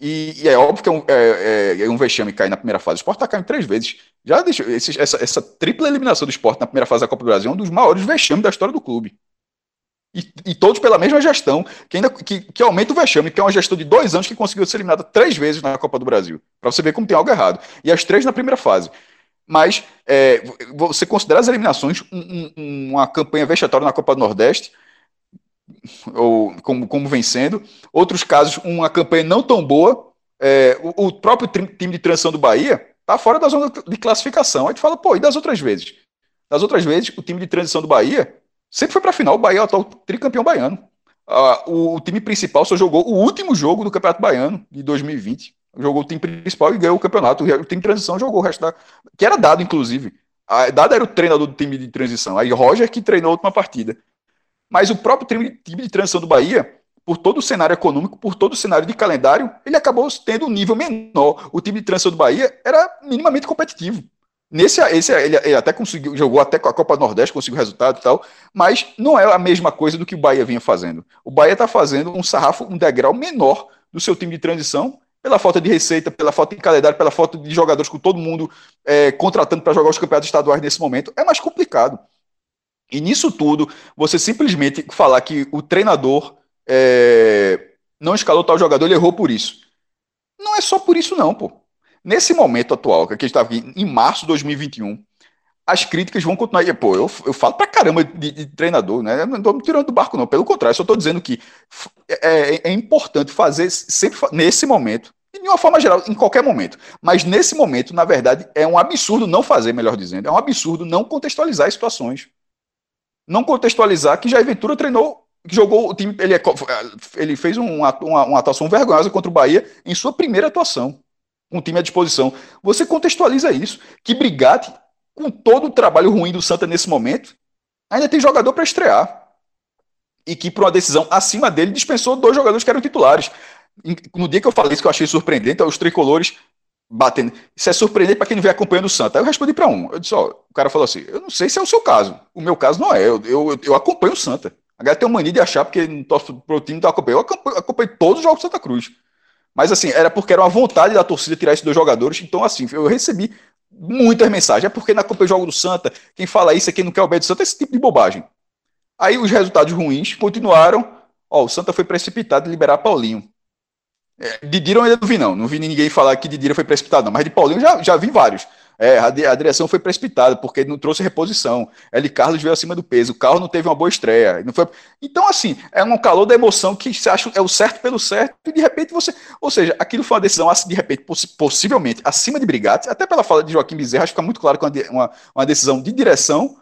Speaker 4: e, e é óbvio que é um, é, é, é um vexame cair na primeira fase. O Sport está caindo três vezes. Já deixou, esse, essa, essa, tripla eliminação do Sport na primeira fase da Copa do Brasil é um dos maiores vexames da história do clube. E, e todos pela mesma gestão, que, ainda, que, que aumenta o vexame, que é uma gestão de dois anos que conseguiu ser eliminada três vezes na Copa do Brasil. Para você ver como tem algo errado. E as três na primeira fase. Mas é, você considera as eliminações um, um, uma campanha vexatória na Copa do Nordeste, ou como, como vencendo. Outros casos, uma campanha não tão boa. É, o, o, próprio time de transição do Bahia está fora da zona de classificação. A gente fala, pô, e das outras vezes? Das outras vezes, o time de transição do Bahia sempre foi para a final. O Bahia é o atual tricampeão baiano. Ah, o, o time principal só jogou o último jogo do Campeonato Baiano de 2020 jogou o time principal e ganhou o campeonato. O time de transição jogou o resto da. Que era dado, inclusive. A, dado era o treinador do time de transição. Aí Roger que treinou a última partida. Mas o próprio time, de transição do Bahia, por todo o cenário econômico, por todo o cenário de calendário, ele acabou tendo um nível menor. O time de transição do Bahia era minimamente competitivo. Nesse, esse, ele, ele até conseguiu, jogou até com a Copa Nordeste, conseguiu resultado e tal, mas não é a mesma coisa do que o Bahia vinha fazendo. O Bahia está fazendo um sarrafo, um degrau menor do seu time de transição, pela falta de receita, pela falta de calendário, pela falta de jogadores com todo mundo é, contratando para jogar os campeonatos estaduais nesse momento, é mais complicado. E nisso tudo, você simplesmente falar que o treinador é, não escalou tal jogador, ele errou por isso. Não é só por isso, não, pô. Nesse momento atual, que a gente está aqui em março de 2021, as críticas vão continuar. E, pô, eu, eu falo pra caramba de, de treinador, né? Eu não estou me tirando do barco, não. Pelo contrário, só estou dizendo que é, é, é, importante fazer sempre nesse momento, de uma forma geral, em qualquer momento. Mas nesse momento, na verdade, é um absurdo não fazer, melhor dizendo. É um absurdo não contextualizar as situações. Não contextualizar que Jair Ventura treinou, que jogou o time. Ele, é, ele fez uma, uma, uma atuação vergonhosa contra o Bahia em sua primeira atuação o time à disposição. Você contextualiza isso. Que Brigatti com todo o trabalho ruim do Santa nesse momento, ainda tem jogador para estrear. E que, por uma decisão acima dele, dispensou dois jogadores que eram titulares. No dia que eu falei isso, que eu achei surpreendente, os tricolores batendo. Isso é surpreendente para quem não vem acompanhando o Santa. Aí eu respondi para um. Eu disse: ó, o cara falou assim: eu não sei se é o seu caso. O meu caso não é. Eu, eu, eu acompanho o Santa. A galera tem uma mania de achar porque não torço pro time não acompanhando. Eu acompanho, acompanho todos os jogos do Santa Cruz. Mas assim, era porque era uma vontade da torcida tirar esses dois jogadores. Então, assim, eu recebi muitas mensagens. É porque na Copa Jogo do Santa, quem fala isso é quem não quer o bem do Santa, esse tipo de bobagem. Aí os resultados ruins continuaram. Ó, o Santa foi precipitado de liberar Paulinho. É, Didira eu ainda não vi, não. Não vi ninguém falar que Didira foi precipitado, não. Mas de Paulinho já, já vi vários. É, a, a, direção foi precipitada, porque não trouxe reposição. L. Carlos veio acima do peso, o carro não teve uma boa estreia. Não foi... Então, assim, é um calor da emoção que você acha é o certo pelo certo, e de repente você. Ou seja, aquilo foi uma decisão, assim, de repente, possivelmente, acima de Brigatti, até pela fala de Joaquim Bezerra, acho que fica muito claro que é uma, uma decisão de direção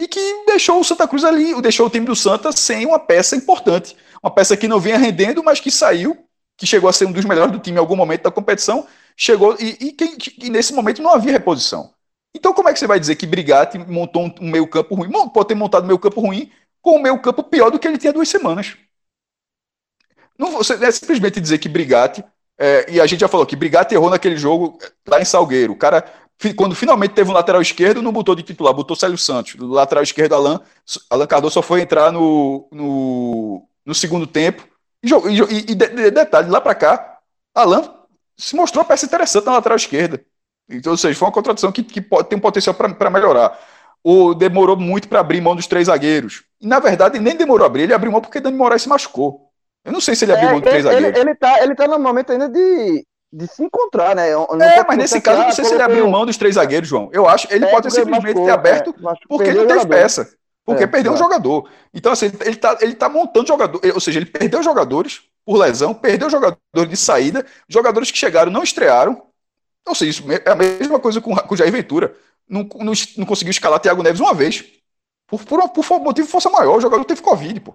Speaker 4: e que deixou o Santa Cruz ali, deixou o time do Santa sem uma peça importante. Uma peça que não vinha rendendo, mas que saiu, que chegou a ser um dos melhores do time em algum momento da competição chegou e, e, que, e nesse momento não havia reposição. Então, como é que você vai dizer que Brigatti montou um, um meio-campo ruim? Pode ter montado um meio-campo ruim com um meio-campo pior do que ele tinha duas semanas. Não você é simplesmente dizer que Brigatti, é, e a gente já falou que Brigatti errou naquele jogo lá em Salgueiro. O cara, quando finalmente teve um lateral esquerdo, não botou de titular, botou Célio Santos. Lateral esquerdo, Alan, Alan Cardoso só foi entrar no, no, no segundo tempo. E, e e- e de- de- detalhe, lá para cá, Alan se mostrou uma peça interessante na lateral esquerda. Então, ou seja, foi uma contradição que, que pode, tem um potencial para melhorar. Ou demorou muito para abrir mão dos três zagueiros. E, na verdade, nem demorou a abrir, ele abriu mão porque Dani Moraes se machucou. Eu não sei se ele abriu mão dos três
Speaker 3: É, ele,
Speaker 4: zagueiros.
Speaker 3: ele, tá, ele tá no momento ainda de, de se encontrar, né? Eu- eu não
Speaker 4: É, mas nesse caso,
Speaker 3: que,
Speaker 4: não sei se ele abriu mão dos três zagueiros, João. Eu acho ele
Speaker 3: É,
Speaker 4: pode simplesmente
Speaker 3: machucou,
Speaker 4: ter aberto
Speaker 3: é,
Speaker 4: porque ele não teve peça. Porque
Speaker 3: É,
Speaker 4: perdeu um
Speaker 3: é.
Speaker 4: jogador. Então, assim, ele tá, ele tá montando jogador. Ou seja, ele perdeu jogadores por lesão, perdeu jogadores de saída, jogadores que chegaram não estrearam. Ou seja, isso é a mesma coisa com, o Jair Ventura. Não, não, não conseguiu escalar Thiago Neves uma vez. Por, por, por motivo de força maior, o jogador teve Covid, pô.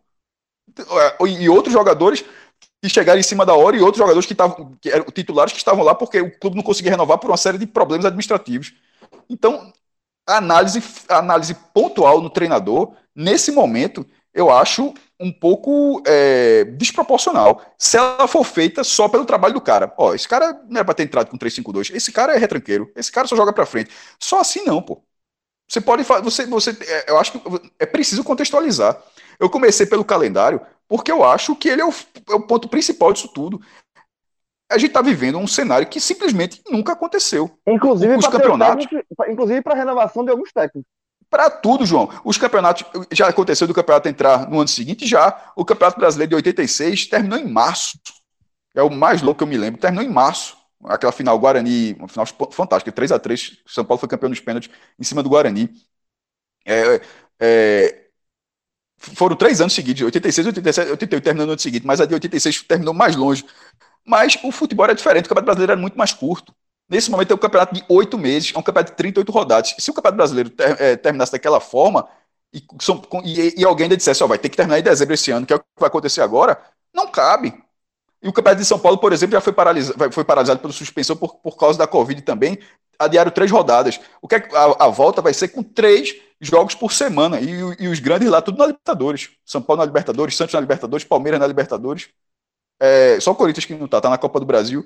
Speaker 4: E outros jogadores que chegaram em cima da hora e outros jogadores que estavam que eram titulares que estavam lá porque o clube não conseguia renovar por uma série de problemas administrativos. Então, a análise, a análise pontual no treinador, nesse momento, eu acho um pouco é, desproporcional. Se ela for feita só pelo trabalho do cara. Ó, esse cara não é para ter entrado com 3-5-2. Esse cara é retranqueiro. Esse cara só joga para frente. Só assim não, pô. Você pode fazer. Você, você, é, eu acho que é preciso contextualizar. Eu comecei pelo calendário porque eu acho que ele é o, é o ponto principal disso tudo. A gente está vivendo um cenário que simplesmente nunca aconteceu.
Speaker 3: Inclusive
Speaker 4: Os
Speaker 3: para
Speaker 4: campeonatos.
Speaker 3: inclusive para renovação de alguns técnicos.
Speaker 4: Para tudo, João. Os campeonatos. Já aconteceu do campeonato entrar no ano seguinte, já. O Campeonato Brasileiro de 86 terminou em março. É o mais louco que eu me lembro. Terminou em março. Aquela final Guarani, uma final fantástica, 3 a 3 São Paulo foi campeão dos pênaltis em cima do Guarani. É, é, foram três anos seguidos, 86, 87, 88 terminou no ano seguinte, mas a de 86 terminou mais longe. Mas o futebol era diferente, o Campeonato Brasileiro era muito mais curto. Nesse momento é um campeonato de oito meses, é um campeonato de 38 rodadas. Se o Campeonato Brasileiro ter, é, terminasse daquela forma e, e, e alguém ainda dissesse, ó, vai ter que terminar em dezembro esse ano, que é o que vai acontecer agora, não cabe. E o Campeonato de São Paulo, por exemplo, já foi paralisado, foi paralisado pela suspensão por, por causa da Covid também. Adiaram três rodadas. O que é, a, a, volta vai ser com três jogos por semana. E, e, os grandes lá, tudo na Libertadores. São Paulo na Libertadores, Santos na Libertadores, Palmeiras na Libertadores. É, só o Corinthians que não tá, tá na Copa do Brasil.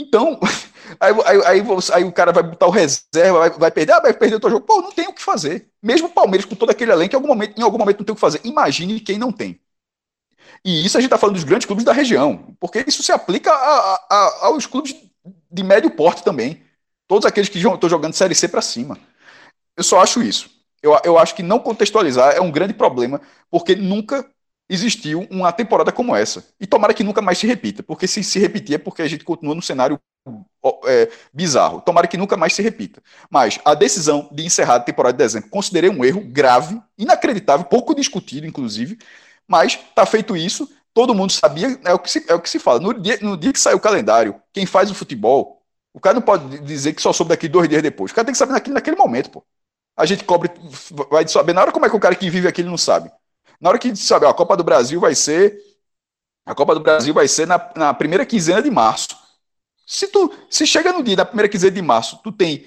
Speaker 4: Então, aí, aí, aí, aí o cara vai botar o reserva, vai, vai perder, ah, vai perder o teu jogo. Pô, não tem o que fazer. Mesmo o Palmeiras com todo aquele elenco, em algum momento, em algum momento não tem o que fazer. Imagine quem não tem. E isso a gente está falando dos grandes clubes da região, porque isso se aplica a, a, aos clubes de médio porte também. Todos aqueles que estão jogando Série C para cima. Eu só acho isso. Eu, eu acho que não contextualizar é um grande problema, porque nunca existiu uma temporada como essa. E tomara que nunca mais se repita, porque se se repetir é porque a gente continua num cenário é, bizarro. Tomara que nunca mais se repita. Mas a decisão de encerrar a temporada de dezembro considerei um erro grave, inacreditável, pouco discutido, inclusive. Mas tá feito isso, todo mundo sabia, é o que se, é o que se fala. No dia, no dia que sai o calendário, quem faz o futebol, o cara não pode dizer que só soube daqui dois dias depois. O cara tem que saber naquele, naquele momento, pô. A gente cobre, vai saber. Na hora como é que o cara que vive aqui não sabe. Na hora que sabe, ó, a Copa do Brasil vai ser. A Copa do Brasil vai ser na, na primeira quinzena de março. Se tu se chega no dia da primeira quinzena de março, tu tem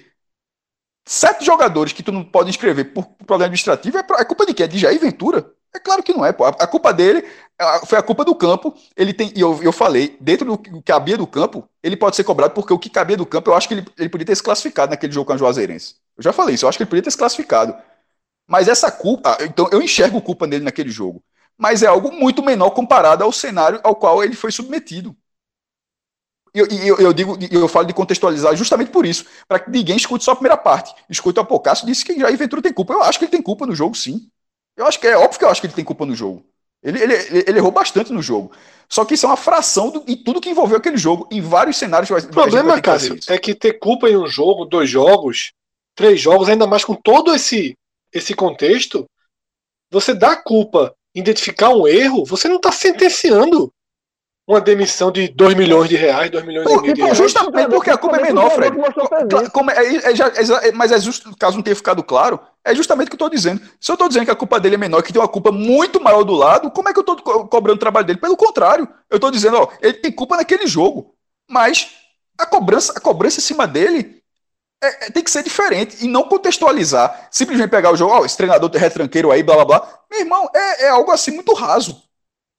Speaker 4: sete jogadores que tu não pode inscrever por problema administrativo, é, é culpa de quem? É de Jair Ventura? É claro que não é, pô. A, a culpa dele a, foi a culpa do campo. Ele tem, e eu, eu falei, dentro do que cabia do campo, ele pode ser cobrado, porque o que cabia do campo, eu acho que ele, ele podia ter se classificado naquele jogo com a Juazeirense. Eu já falei isso, eu acho que ele podia ter se classificado. Mas essa culpa, então eu enxergo culpa nele naquele jogo. Mas é algo muito menor comparado ao cenário ao qual ele foi submetido. E eu, eu, eu, digo, eu falo de contextualizar justamente por isso, para que ninguém escute só a primeira parte. Escute o Apocácio disse que Jair Ventura tem culpa. Eu acho que ele tem culpa no jogo, sim. Eu acho que é óbvio que eu acho que ele tem culpa no jogo. Ele, ele, ele errou bastante no jogo. Só que isso é uma fração do, de tudo que envolveu aquele jogo, em vários cenários.
Speaker 5: O problema, Cássio, é que ter culpa em um jogo, dois jogos, três jogos, ainda mais com todo esse, esse contexto, você dá culpa, identificar um erro, você não está sentenciando uma demissão de 2 milhões de reais, 2 milhões
Speaker 4: Por,
Speaker 5: e meio de
Speaker 4: então,
Speaker 5: reais.
Speaker 4: justamente porque a culpa é menor, Fred. Como é, é, já, é, mas é justo, caso não tenha ficado claro, é justamente o que eu estou dizendo. Se eu estou dizendo que a culpa dele é menor, que tem uma culpa muito maior do lado, como é que eu estou co cobrando o trabalho dele? Pelo contrário, eu estou dizendo, ó, ele tem culpa naquele jogo. Mas a cobrança, a cobrança em cima dele é, é, tem que ser diferente e não contextualizar, simplesmente pegar o jogo, ó, esse treinador retranqueiro aí, blá blá blá. Meu irmão, é, é algo assim muito raso.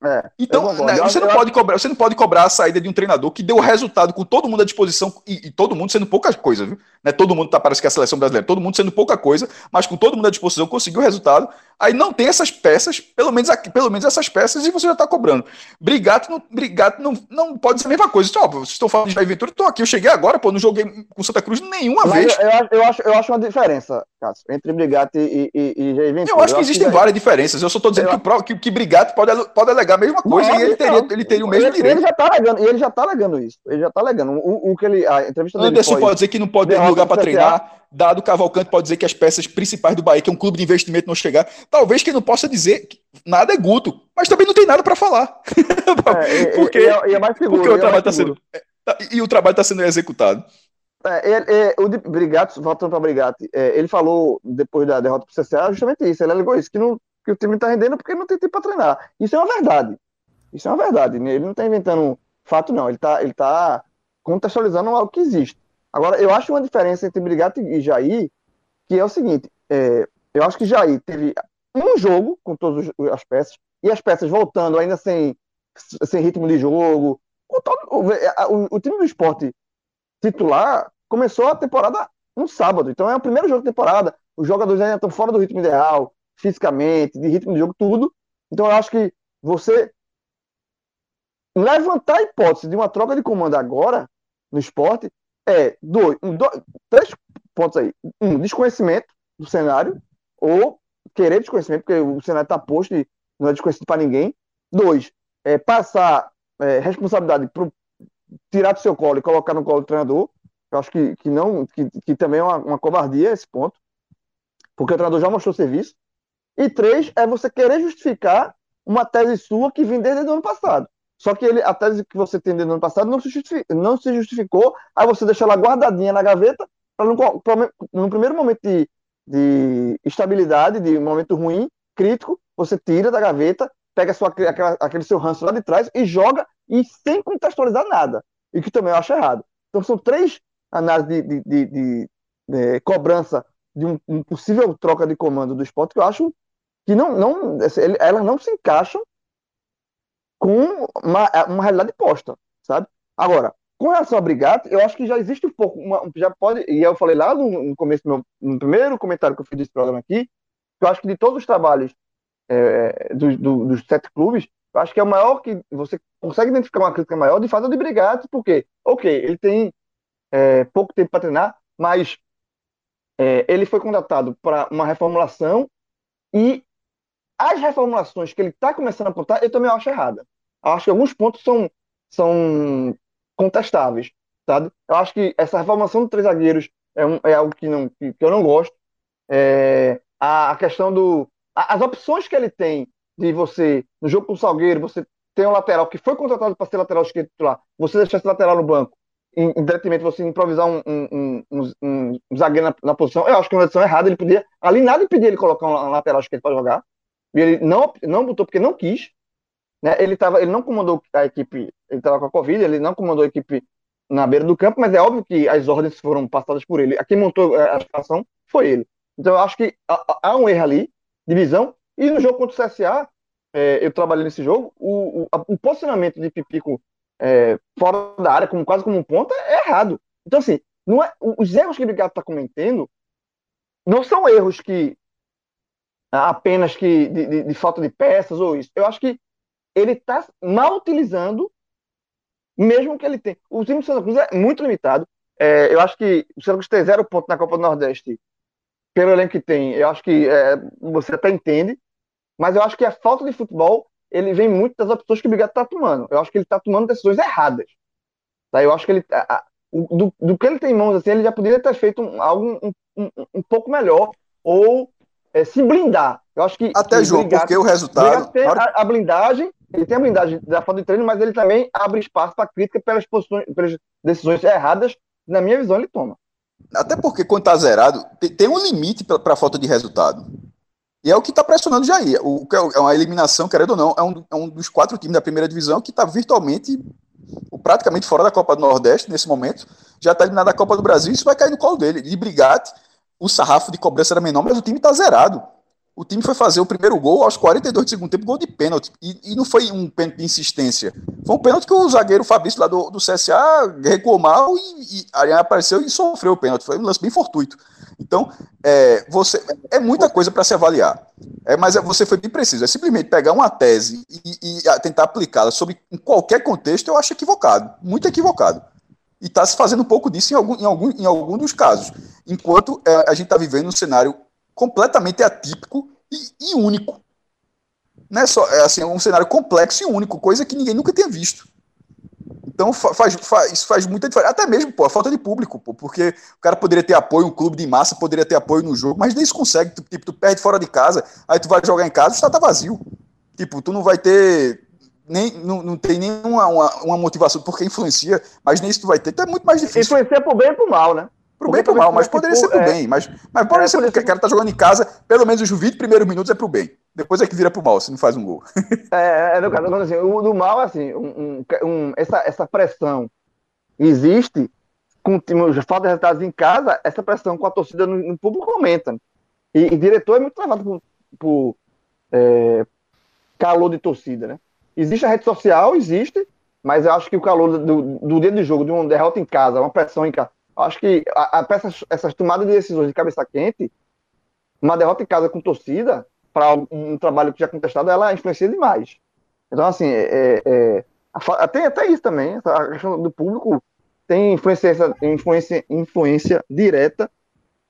Speaker 3: É,
Speaker 4: Então, né, você, não pode cobrar, você não pode cobrar a saída de um treinador que deu resultado com todo mundo à disposição e, e todo mundo sendo pouca coisa, viu? Né, todo mundo tá, parece que é a seleção brasileira, todo mundo sendo pouca coisa, mas com todo mundo à disposição conseguiu o resultado. Aí não tem essas peças, pelo menos aqui, pelo menos essas peças, e você já tá cobrando. Brigato não, Brigato não, não pode ser a mesma coisa. Então, ó, vocês estão falando de Jair Ventura, tô aqui, eu cheguei agora, pô, não joguei com Santa Cruz nenhuma
Speaker 3: Mas
Speaker 4: vez.
Speaker 3: eu, eu acho- eu, acho, eu acho uma diferença, Cássio, entre Brigatti e, e, e Jair Ventura.
Speaker 4: Eu acho que existem várias diferenças. Eu só tô dizendo que, o, que, que Brigato pode, pode alegar a mesma coisa
Speaker 3: Não,
Speaker 4: e ele
Speaker 3: não.
Speaker 4: teria, ele teria o mesmo
Speaker 3: ele,
Speaker 4: direito.
Speaker 3: Ele já tá alegando, ele já tá alegando isso. Ele já tá alegando. O, o que ele, a entrevista dele
Speaker 4: Anderson
Speaker 3: foi-
Speaker 4: pode dizer que não pode ter lugar para treinar. Dado Cavalcante pode dizer que as peças principais do Bahia, que é um clube de investimento, não chegar. Talvez quem não possa dizer que nada é Guto, mas também não tem nada para falar.
Speaker 3: É,
Speaker 4: porque,
Speaker 3: e, é, e é mais figura.
Speaker 4: porque o
Speaker 3: e é
Speaker 4: trabalho está
Speaker 3: figura.
Speaker 4: sendo. E o trabalho está sendo executado.
Speaker 3: É, ele- é, o de Brigatti, voltando para Brigatti, é, ele falou depois da derrota para o CSA justamente isso. Ele alegou isso, que, não, que o time está rendendo porque não tem tempo para treinar. Isso é uma verdade. Isso é uma verdade. né? Ele não está inventando fato, não. Ele está ele tá contextualizando algo que existe. Agora, eu acho uma diferença entre Brigatti e Jair, que é o seguinte: é, eu acho que Jair teve um jogo com todas as peças, e as peças voltando ainda sem, sem ritmo de jogo. O, o- o time do esporte titular começou a temporada no sábado. Então é o primeiro jogo da temporada. Os jogadores ainda estão fora do ritmo ideal, fisicamente, de ritmo de jogo, tudo. Então eu acho que você levantar a hipótese de uma troca de comando agora no esporte é dois, um, dois três pontos aí. Um, desconhecimento do cenário, ou querer desconhecimento, porque o cenário está posto e não é desconhecido para ninguém. Dois, é, passar é, responsabilidade para tirar do seu colo e colocar no colo do treinador. Eu acho que, que não, que, que também é uma, uma covardia esse ponto, porque o treinador já mostrou serviço. E três é você querer justificar uma tese sua que vem desde o ano passado. Só que ele, a tese que você tem desde o ano passado não se, não se justificou, aí você deixa ela guardadinha na gaveta, para no primeiro momento de, de estabilidade, de momento ruim, crítico, você tira da gaveta, pega sua, aquela- aquele seu ranço lá de trás e joga e sem contextualizar nada. E que também eu acho errado. Então são três análises de, de- de- de, eh, cobrança de um, um possível troca de comando do esporte que eu acho que não, não assim, elas não se encaixam com uma, uma realidade posta, sabe? Agora, com relação a Brigatti, eu acho que já existe um pouco, uma- já pode, e eu falei lá no, no começo, do meu, no primeiro comentário que eu fiz desse programa aqui, eu acho que de todos os trabalhos é, dos, do- dos sete clubes, eu acho que é o maior que você consegue identificar uma crítica maior, de fato, é de Brigatti, porque, ok, ele tem é, pouco tempo para treinar, mas é, ele foi contratado para uma reformulação e as reformulações que ele está começando a apontar, eu também acho errada. Eu acho que alguns pontos são, são contestáveis, sabe? Eu acho que essa reformulação de três zagueiros é, um- é algo que, não, que, que eu não gosto. É, a, a questão do. a- as opções que ele tem de você, no jogo com o Salgueiro, você tem um lateral que foi contratado para ser lateral esquerdo titular, você deixar esse lateral no banco, indiretamente você improvisar um, um, um, um- zagueiro na, na posição, eu acho que é uma decisão errada. Ele podia. Ali nada impedia ele colocar um lateral esquerdo para jogar. E ele não, não botou porque não quis. Né? Ele, tava, ele não comandou a equipe, ele estava com a Covid, ele não comandou a equipe na beira do campo, mas é óbvio que as ordens foram passadas por ele. Quem montou eh, a situação foi ele. Então eu acho que há, um erro ali de visão. E no jogo contra o CSA, eh, eu trabalhei nesse jogo, o, o, o posicionamento de Pipico eh, fora da área, como, quase como um ponta, é errado. Então, assim, não é, os erros que o Brigado está cometendo não são erros que apenas que de, de- de falta de peças ou isso. Eu acho que ele está mal utilizando, mesmo que ele tem. O time do Santa Cruz é muito limitado. É, eu acho que o Santa Cruz tem zero ponto na Copa do Nordeste, pelo elenco que tem. Eu acho que é, você até entende, mas eu acho que a falta de futebol ele vem muito das opções que o Brigado está tomando. Eu acho que ele está tomando decisões erradas. Tá? Eu acho que ele a- a- do, do que ele tem em mãos assim, ele já poderia ter feito um- algo um, um, um pouco melhor ou é, se blindar. Eu acho que
Speaker 4: Até,
Speaker 3: que
Speaker 4: João,
Speaker 3: Brigatti-
Speaker 4: porque o resultado.
Speaker 3: A, a blindagem, ele tem a blindagem da falta de treino, mas ele também abre espaço para crítica pelas, posições, pelas decisões erradas. Na minha visão, ele toma.
Speaker 4: Até porque quando tá zerado, tem, tem um limite para a falta de resultado. E é o que está pressionando o Jair. O, é é uma eliminação, querendo ou não, é um, é um dos quatro times da primeira divisão que está virtualmente, praticamente fora da Copa do Nordeste nesse momento. já está eliminado da Copa do Brasil, isso vai cair no colo dele. De Brigatti, o sarrafo de cobrança era menor, mas o time está zerado. O time foi fazer o primeiro gol aos 42 do segundo tempo, gol de pênalti. E, e não foi um pênalti de insistência. Foi um pênalti que o zagueiro Fabrício lá do, do CSA recuou mal e, e Ariane apareceu e sofreu o pênalti. Foi um lance bem fortuito. Então, é, você, é muita coisa para se avaliar. É, mas é, você foi bem preciso. É simplesmente pegar uma tese e, e tentar aplicá-la sobre em qualquer contexto, eu acho equivocado. Muito equivocado. E está se fazendo um pouco disso em algum, em algum, em algum dos casos. Enquanto é, a gente está vivendo um cenário completamente atípico e, e único. Não é só, é assim, é um cenário complexo e único, coisa que ninguém nunca tinha visto. Então faz, faz, isso faz muita diferença. Até mesmo, pô, a falta de público, pô, porque o cara poderia ter apoio, um clube de massa poderia ter apoio no jogo, mas nem isso consegue. Tu, tipo, tu perde fora de casa, aí tu vai jogar em casa, o estado tá vazio. Tipo, tu não vai ter. Nem, não, não tem nenhuma uma, uma motivação, porque influencia, mas nem isso tu vai ter. Então é muito mais difícil.
Speaker 3: Influencia pro bem e pro mal, né?
Speaker 4: Pro bem e pro mal, mas poderia ser pro é. bem. Mas, mas pode é, ser porque o cara tá jogando em casa, pelo menos os 20 primeiros minutos é pro bem. Depois é que vira pro mal, se não faz um gol.
Speaker 3: é, é, no caso, assim, o do mal, assim, um, um, essa, essa pressão existe com falta de resultados em casa, essa pressão com a torcida no, no público aumenta. E, e diretor é muito levado por, por é, calor de torcida, né? Existe a rede social, existe, mas eu acho que o calor do, do dia de jogo, de uma derrota em casa, uma pressão em casa, acho que a, a, essas, essas tomadas de decisões de cabeça quente, uma derrota em casa com torcida, para um, trabalho que já contestado, ela influencia demais. Então, assim, é, é, é tem até isso também, a questão do público tem influência, influência, influência direta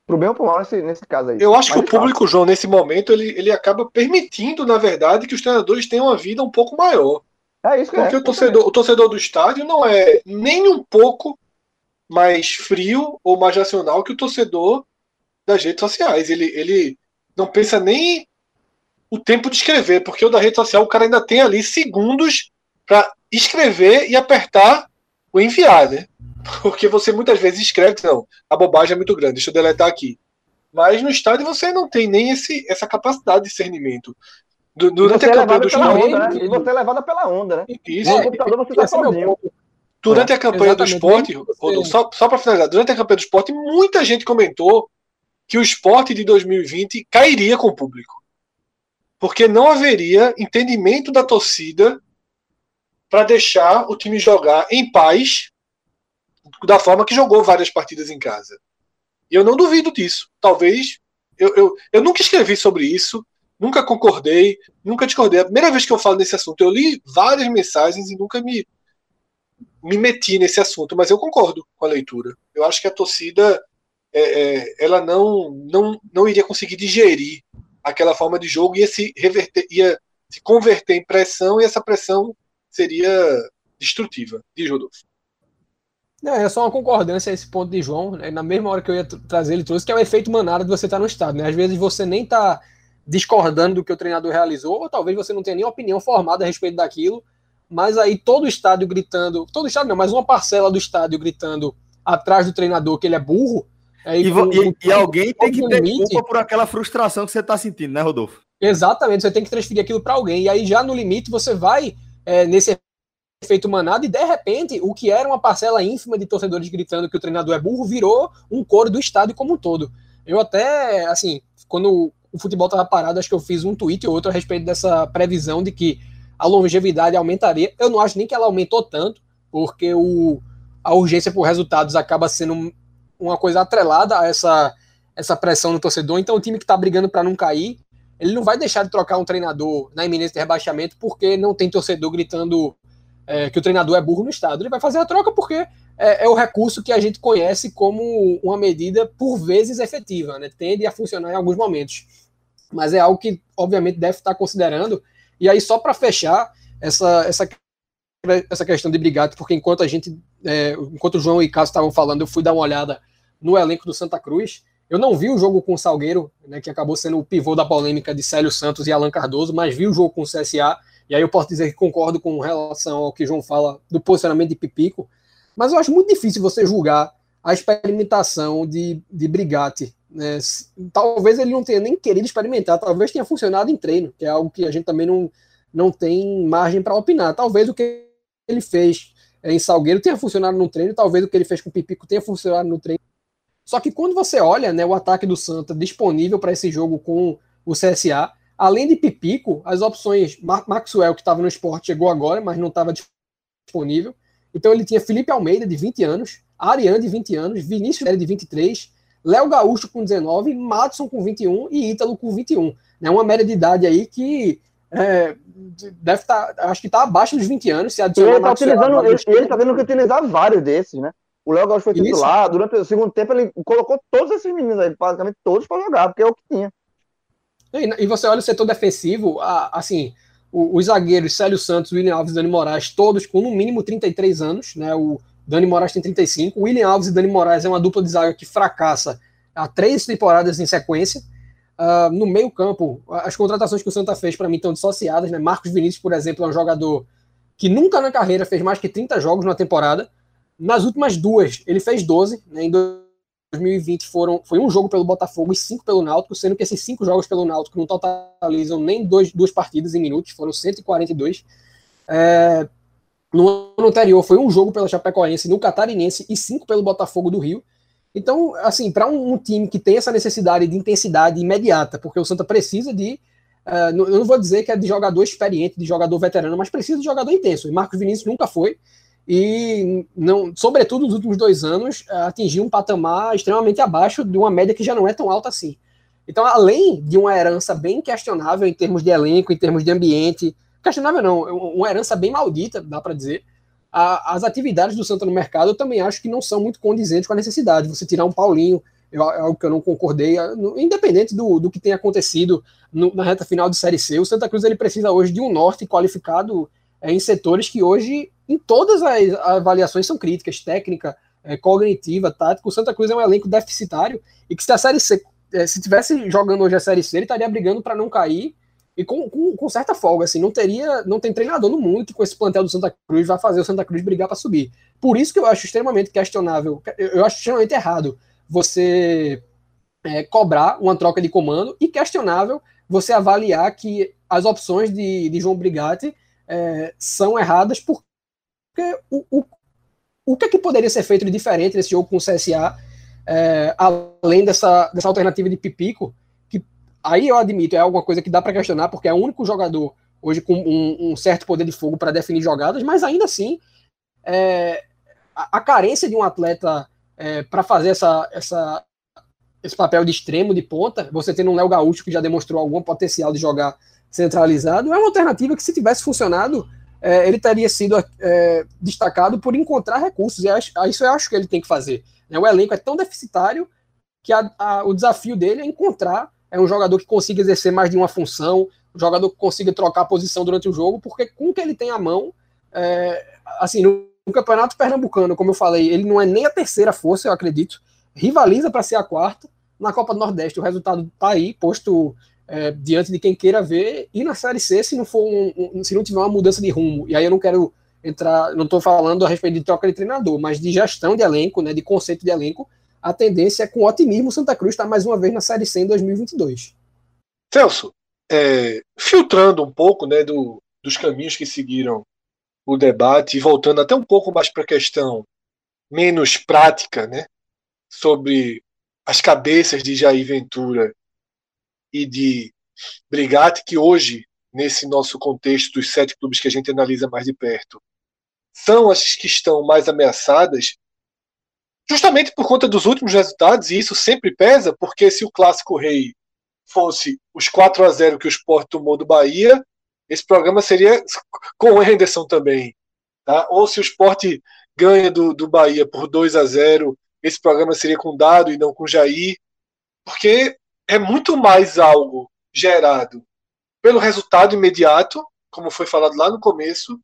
Speaker 3: pro bem ou pro mal nesse, nesse caso aí.
Speaker 5: Eu acho Mas, que o público, fato. João, nesse momento, ele, ele acaba permitindo, na verdade, que os treinadores tenham uma vida um pouco maior. É isso que Porque é, o, torcedor, o torcedor do estádio não é nem um pouco mais frio ou mais racional que o torcedor das redes sociais. Ele, ele não pensa nem o tempo de escrever, porque o da rede social o cara ainda tem ali segundos para escrever e apertar o enviar, né? Porque você muitas vezes escreve, não, a bobagem é muito grande, deixa eu deletar aqui. Mas no estádio você não tem nem esse, essa capacidade de discernimento.
Speaker 3: Durante a é campanha do esporte. Né? E você é levada pela onda, né?
Speaker 5: Isso. Computador você está sozinho. Durante é, a campanha do esporte, só, só para finalizar, durante a campanha do esporte, muita gente comentou que o esporte de 2020 cairia com o público. Porque não haveria entendimento da torcida para deixar o time jogar em paz da forma que jogou várias partidas em casa. E eu não duvido disso. Talvez. Eu, eu, eu nunca escrevi sobre isso, nunca concordei, nunca discordei. A primeira vez que eu falo nesse assunto, eu li várias mensagens e nunca me me meti nesse assunto, mas eu concordo com a leitura. Eu acho que a torcida é, é, ela não, não, não iria conseguir digerir aquela forma de jogo, ia se reverter, ia se converter em pressão e essa pressão seria destrutiva, diz Rodolfo.
Speaker 2: Não, é só uma concordância a esse ponto de João. Né? Na mesma hora que eu ia trazer, ele trouxe que é o efeito manada de você estar no estado. Né? Às vezes você nem está discordando do que o treinador realizou, ou talvez você não tenha nem opinião formada a respeito daquilo, mas aí todo o estádio gritando, todo o estádio não, mas uma parcela do estádio gritando atrás do treinador que ele é burro.
Speaker 1: Aí, e, com, e, com, e, alguém tem que ter limite, culpa por aquela frustração que você está sentindo, né, Rodolfo?
Speaker 2: Exatamente, você tem que transferir aquilo para alguém. E aí já no limite você vai é, nesse efeito manado e de repente o que era uma parcela ínfima de torcedores gritando que o treinador é burro virou um coro do estádio como um todo. Eu até, assim, quando o futebol estava parado, acho que eu fiz um tweet ou outro a respeito dessa previsão de que a longevidade aumentaria. Eu não acho nem que ela aumentou tanto, porque o, a urgência por resultados acaba sendo uma coisa atrelada a essa, essa pressão no torcedor. Então, o time que está brigando para não cair, ele não vai deixar de trocar um treinador na iminência de rebaixamento porque não tem torcedor gritando é, que o treinador é burro no estado. Ele vai fazer a troca porque é, é, o recurso que a gente conhece como uma medida, por vezes, efetiva. Né? Tende a funcionar em alguns momentos. Mas é algo que, obviamente, deve estar considerando e aí, só para fechar essa, essa, essa questão de Brigatti, porque enquanto a gente, é, enquanto o João e Cássio estavam falando, eu fui dar uma olhada no elenco do Santa Cruz. Eu não vi o jogo com o Salgueiro, né, que acabou sendo o pivô da polêmica de Célio Santos e Alan Cardoso, mas vi o jogo com o CSA, e aí eu posso dizer que concordo com relação ao que João fala do posicionamento de Pipico, mas eu acho muito difícil você julgar a experimentação de, de Brigatti né? Talvez ele não tenha nem querido experimentar, talvez tenha funcionado em treino, que é algo que a gente também não, não tem margem para opinar. Talvez o que ele fez é, em Salgueiro tenha funcionado no treino, talvez o que ele fez com Pipico tenha funcionado no treino. Só que quando você olha né, o ataque do Santa disponível para esse jogo com o CSA, além de Pipico, as opções Maxwell, que estava no esporte, chegou agora, mas não estava disponível. Então ele tinha Felipe Almeida, de 20 anos, Ariane, de 20 anos, Vinícius de 23, Léo Gaúcho com 19, Madison com 21 e Ítalo com 21. É uma média de idade aí que é, deve estar, tá, acho que está abaixo dos 20 anos. Se
Speaker 3: ele está utilizando, ele, ele tá tendo que utilizar vários desses, né? O Léo Gaúcho foi titular, Isso. durante o segundo tempo ele colocou todos esses meninos aí, basicamente todos para jogar, porque é o que tinha.
Speaker 2: E, e você olha o setor defensivo, assim, os zagueiros Célio Santos, William Alves e Dani Moraes, todos com no mínimo 33 anos, né? O Dani Moraes tem 35, o William Alves e Dani Moraes é uma dupla de zaga que fracassa há três temporadas em sequência. Uh, no meio campo, as contratações que o Santa fez para mim estão dissociadas, né? Marcos Vinícius, por exemplo, é um jogador que nunca na carreira fez mais que 30 jogos na temporada. Nas últimas duas, ele fez 12, né? Em 2020 foram, foi um jogo pelo Botafogo e cinco pelo Náutico, sendo que esses cinco jogos pelo Náutico não totalizam nem dois, duas partidas em minutos, foram 142. É, no ano anterior foi um jogo pela Chapecoense, no Catarinense e cinco pelo Botafogo do Rio. Então, assim, para um, um, time que tem essa necessidade de intensidade imediata, porque o Santa precisa de. Uh, eu não vou dizer que é de jogador experiente, de jogador veterano, mas precisa de jogador intenso. E Marcos Vinícius nunca foi. E, não, sobretudo nos últimos dois anos, uh, atingiu um patamar extremamente abaixo de uma média que já não é tão alta assim. Então, além de uma herança bem questionável em termos de elenco, em termos de ambiente, questionável não, uma herança bem maldita, dá para dizer a, as atividades do Santa no mercado eu também acho que não são muito condizentes com a necessidade. Você tirar um Paulinho, é algo que eu não concordei, independente do, do que tenha acontecido no, na reta final de Série C, o Santa Cruz ele precisa hoje de um norte qualificado é, em setores que hoje, em todas as avaliações, são críticas, técnica, é, cognitiva, tática. O Santa Cruz é um elenco deficitário e que se a Série C, é, se tivesse jogando hoje a Série C, ele estaria brigando para não cair e com, com, com, certa folga, assim, não teria, não tem treinador no mundo que com esse plantel do Santa Cruz vai fazer o Santa Cruz brigar para subir. Por isso que eu acho extremamente questionável, eu acho extremamente errado você é, cobrar uma troca de comando e questionável você avaliar que as opções de, de João Brigatti é, são erradas porque o, o, o que é que poderia ser feito de diferente nesse jogo com o CSA, é, além dessa, dessa alternativa de Pipico, Aí eu admito, é alguma coisa que dá para questionar, porque é o único jogador hoje com um, um certo poder de fogo para definir jogadas, mas ainda assim, é, a, a, carência de um atleta é, para fazer essa, essa, esse papel de extremo, de ponta, você tendo um Léo Gaúcho que já demonstrou algum potencial de jogar centralizado, é uma alternativa que, se tivesse funcionado, é, ele teria sido é, destacado por encontrar recursos. E acho, isso eu acho que ele tem que fazer. Né? O elenco é tão deficitário que a, a, o desafio dele é encontrar é um jogador que consiga exercer mais de uma função, um jogador que consiga trocar a posição durante o jogo, porque com o que ele tem à mão, é, assim, no, no, Campeonato Pernambucano, como eu falei, ele não é nem a terceira força, eu acredito, rivaliza para ser a quarta. Na Copa do Nordeste, o resultado está aí, posto é, diante de quem queira ver, e na Série C, se não for um, um, se não tiver uma mudança de rumo, e aí eu não quero entrar, não estou falando a respeito de troca de treinador, mas de gestão de elenco, né, de conceito de elenco, a tendência é com otimismo Santa Cruz estar tá mais uma vez na Série C em 2022.
Speaker 5: Celso, é, filtrando um pouco né, do, dos caminhos que seguiram o debate e voltando até um pouco mais para a questão menos prática, né, sobre as cabeças de Jair Ventura e de Brigatti, que hoje, nesse nosso contexto dos sete clubes que a gente analisa mais de perto, são as que estão mais ameaçadas justamente por conta dos últimos resultados, e isso sempre pesa, porque se o clássico rei fosse os 4 a 0 que o Sport tomou do Bahia, esse programa seria com o Henderson também. Tá? Ou se o Sport ganha do, do Bahia por 2 a 0 esse programa seria com Dado e não com Jair, porque é muito mais algo gerado pelo resultado imediato, como foi falado lá no começo,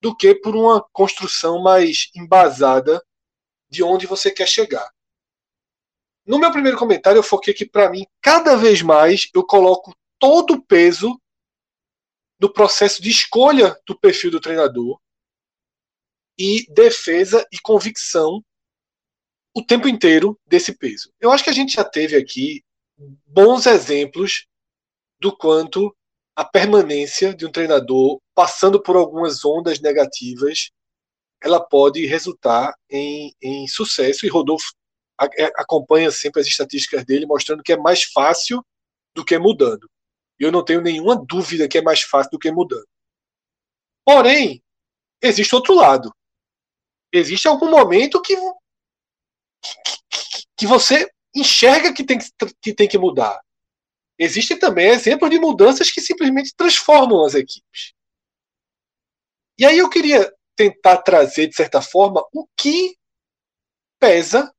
Speaker 5: do que por uma construção mais embasada de onde você quer chegar. No meu primeiro comentário, eu foquei que, para mim, cada vez mais eu coloco todo o peso do processo de escolha do perfil do treinador e defesa e convicção o tempo inteiro desse peso. Eu acho que a gente já teve aqui bons exemplos do quanto a permanência de um treinador passando por algumas ondas negativas ela pode resultar em, em sucesso. E Rodolfo é, acompanha sempre as estatísticas dele, mostrando que é mais fácil do que mudando. E eu não tenho nenhuma dúvida que é mais fácil do que mudando. Porém, existe outro lado. Existe algum momento que, que, que você enxerga que tem que, que tem que mudar. Existem também exemplos de mudanças que simplesmente transformam as equipes. E aí eu queria tentar trazer, de certa forma, o que pesa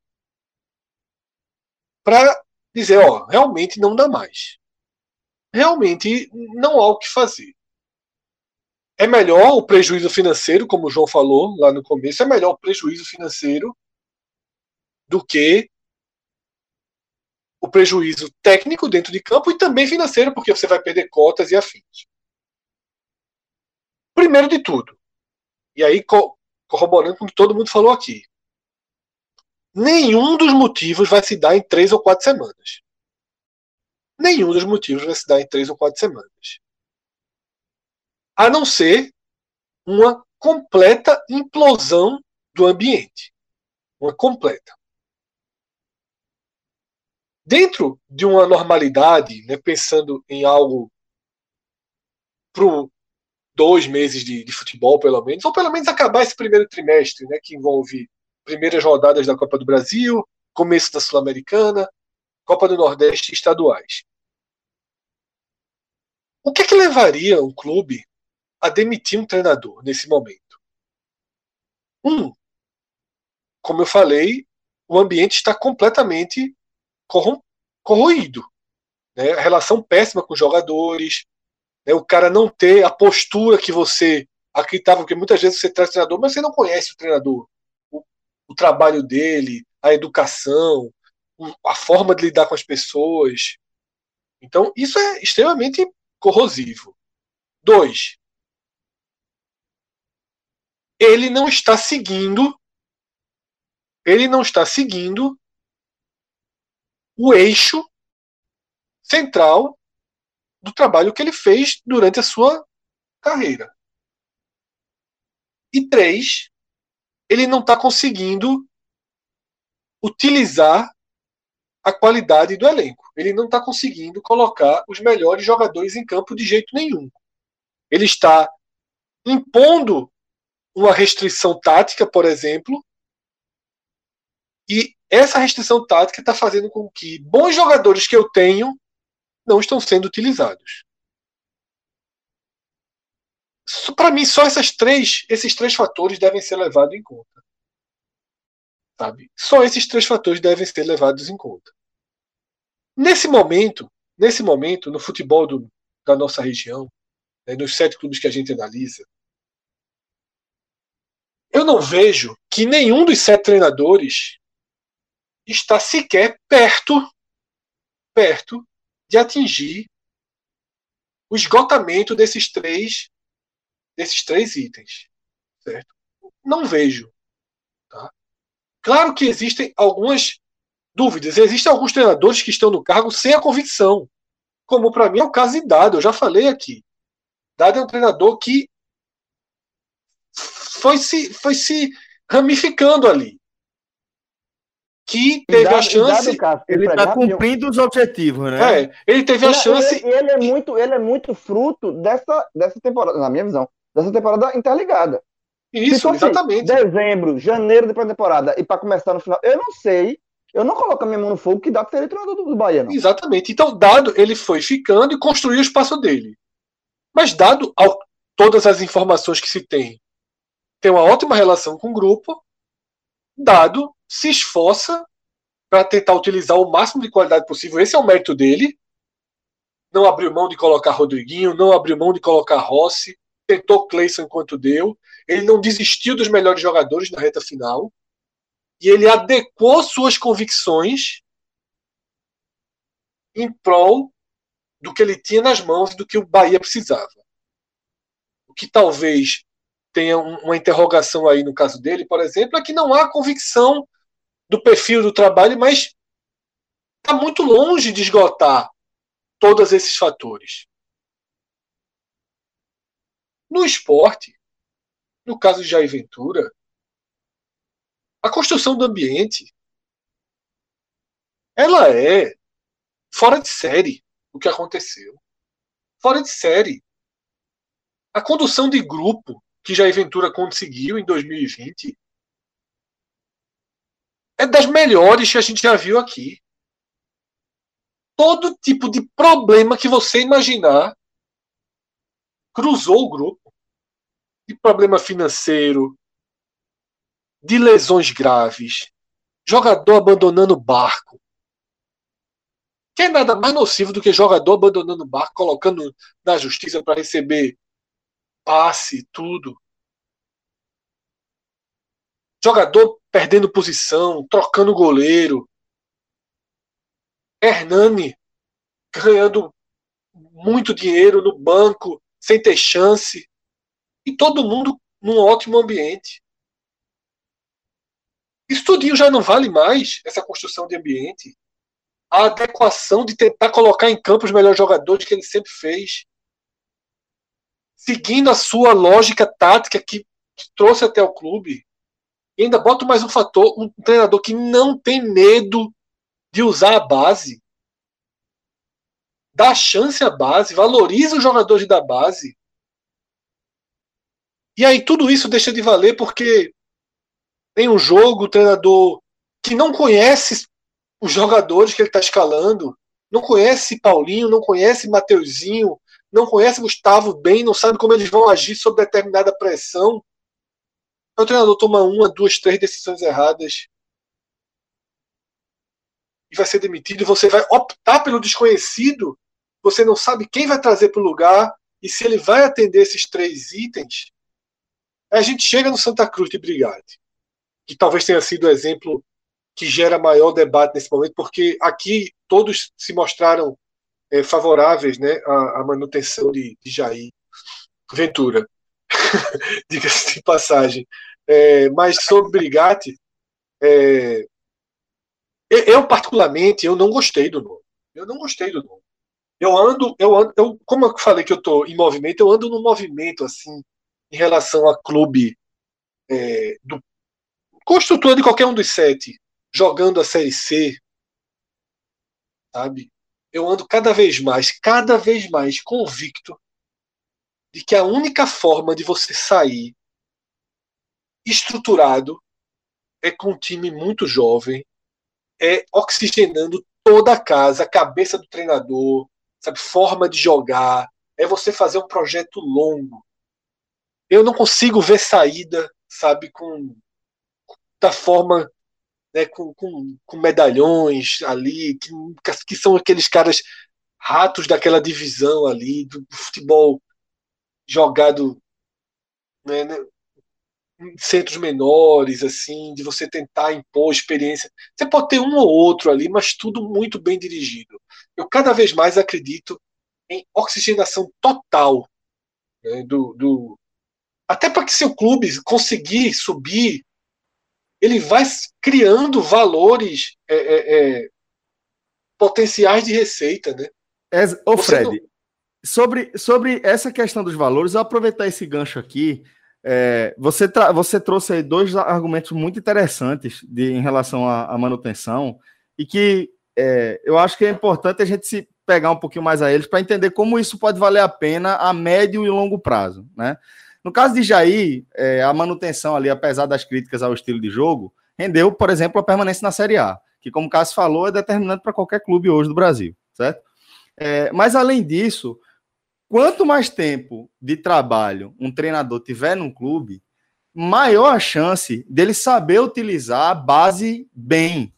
Speaker 5: para dizer, ó, realmente não dá mais. Realmente não há o que fazer. É melhor o prejuízo financeiro, como o João falou lá no começo, é melhor o prejuízo financeiro do que o prejuízo técnico dentro de campo e também financeiro, porque você vai perder cotas e afins. Primeiro de tudo, e aí co corroborando com o que todo mundo falou aqui, nenhum dos motivos vai se dar em três ou quatro semanas. Nenhum dos motivos vai se dar em três ou quatro semanas. A não ser uma completa implosão do ambiente. Uma completa. Dentro de uma normalidade, né, pensando em algo para dois meses de, de, futebol, pelo menos, ou pelo menos acabar esse primeiro trimestre, né, que envolve primeiras rodadas da Copa do Brasil, começo da Sul-Americana, Copa do Nordeste e estaduais. O que é que levaria um clube a demitir um treinador nesse momento? Um, como eu falei, o ambiente está completamente corroído. Né? A relação péssima com os jogadores, né? o cara não ter a postura que você acreditava, porque muitas vezes você traz o treinador, mas você não conhece o treinador, o, o trabalho dele, a educação, a forma de lidar com as pessoas. Então, isso é extremamente corrosivo. Dois, ele não está seguindo, ele não está seguindo o eixo central do trabalho que ele fez durante a sua carreira. E três, ele não está conseguindo utilizar a qualidade do elenco. Ele não está conseguindo colocar os melhores jogadores em campo de jeito nenhum. Ele está impondo uma restrição tática, por exemplo, e essa restrição tática está fazendo com que bons jogadores que eu tenho não estão sendo utilizados. Para mim, só essas três, esses três fatores devem ser levados em conta. Sabe? Só esses três fatores devem ser levados em conta. Nesse momento, nesse momento, no futebol do, da nossa região, né, nos sete clubes que a gente analisa, eu não vejo que nenhum dos sete treinadores está sequer perto, perto de atingir o esgotamento desses três, desses três itens, certo? Não vejo, tá? Claro que existem algumas dúvidas, existem alguns treinadores que estão no cargo sem a convicção, como para mim é o caso de Dado, eu já falei aqui. Dado é um treinador que foi se, foi se ramificando ali que teve
Speaker 3: dado,
Speaker 5: a chance.
Speaker 3: Caso,
Speaker 1: ele está cumprindo os objetivos, né?
Speaker 5: É, ele teve
Speaker 3: ele,
Speaker 5: a chance.
Speaker 3: Ele, ele, é muito, ele é muito fruto dessa, dessa temporada, na minha visão, dessa temporada interligada.
Speaker 5: Isso,
Speaker 3: fosse
Speaker 5: exatamente.
Speaker 3: Dezembro, janeiro da temporada e para começar no final, eu não sei. Eu não coloco a minha mão no fogo que dá para ser treinador do, do Bahia, não.
Speaker 5: Exatamente. Então, dado, ele foi ficando e construiu o espaço dele. Mas, dado ao, todas as informações que se tem, tem uma ótima relação com o grupo, dado se esforça para tentar utilizar o máximo de qualidade possível. Esse é o mérito dele. Não abriu mão de colocar Rodriguinho, não abriu mão de colocar Rossi, tentou Cleison enquanto deu. Ele não desistiu dos melhores jogadores na reta final. E ele adequou suas convicções em prol do que ele tinha nas mãos e do que o Bahia precisava. O que talvez tenha uma interrogação aí no caso dele, por exemplo, é que não há convicção do perfil do trabalho, mas está muito longe de esgotar todos esses fatores. No esporte, no caso de Jair Ventura, A construção do ambiente ela é fora de série o que aconteceu. Fora de série. A condução de grupo que Jair Ventura conseguiu em 2020 é das melhores que a gente já viu aqui. Todo tipo de problema que você imaginar cruzou o grupo. De problema financeiro, de lesões graves, jogador abandonando o barco. Que é nada mais nocivo do que jogador abandonando o barco, colocando na justiça para receber passe, tudo. Jogador perdendo posição, trocando goleiro. Hernani ganhando muito dinheiro no banco, sem ter chance. E todo mundo num ótimo ambiente. Isso tudinho já não vale mais, essa construção de ambiente. A adequação de tentar colocar em campo os melhores jogadores que ele sempre fez. Seguindo a sua lógica tática que, trouxe até o clube. E ainda bota mais um fator, um treinador que não tem medo de usar a base. Dá chance à base, valoriza os jogadores da base. E aí tudo isso deixa de valer porque tem um jogo, o treinador que não conhece os jogadores que ele está escalando, não conhece Paulinho, não conhece Mateuzinho, não conhece Gustavo bem, não sabe como eles vão agir sob determinada pressão. O treinador toma uma, duas, três decisões erradas e vai ser demitido. Você vai optar pelo desconhecido. Você não sabe quem vai trazer para o lugar e se ele vai atender esses três itens. A gente chega no Santa Cruz de Brigade que talvez tenha sido o exemplo que gera maior debate nesse momento, porque aqui todos se mostraram é, favoráveis né, à, à, manutenção de, de Jair Ventura, diga-se de passagem. É, mas sobre Brigatti, é, eu particularmente eu não gostei do nome. Eu não gostei do nome. Eu ando, eu ando, eu, como eu falei que eu estou em movimento, eu ando no movimento assim em relação a clube é, do construtor de qualquer um dos sete jogando a Série C, sabe? Eu ando cada vez mais, cada vez mais convicto de que a única forma de você sair estruturado é com um time muito jovem, é oxigenando toda a casa, a cabeça do treinador, sabe, forma de jogar, é você fazer um projeto longo. Eu não consigo ver saída, sabe, com da forma né, com, com, com, medalhões ali, que, que são aqueles caras ratos daquela divisão ali, do futebol jogado né, né, em centros menores, assim, de você tentar impor experiência. Você pode ter um ou outro ali, mas tudo muito bem dirigido. Eu cada vez mais acredito em oxigenação total né, do, do até para que seu clube conseguir subir ele vai criando valores é, é, é, potenciais de receita, né?
Speaker 1: É, ô Fred, não... sobre, sobre essa questão dos valores, eu aproveitar esse gancho aqui. É, você, você trouxe aí dois argumentos muito interessantes de, em relação à, à manutenção e que é, eu acho que é importante a gente se pegar um pouquinho mais a eles para entender como isso pode valer a pena a médio e longo prazo, né? No caso de Jair, é, a manutenção ali, apesar das críticas ao estilo de jogo, rendeu, por exemplo, a permanência na Série A, que, como o Cássio falou, é determinante para qualquer clube hoje do Brasil, certo? É, mas, além disso, quanto mais tempo de trabalho um treinador tiver num clube, maior a chance dele saber utilizar a base bem,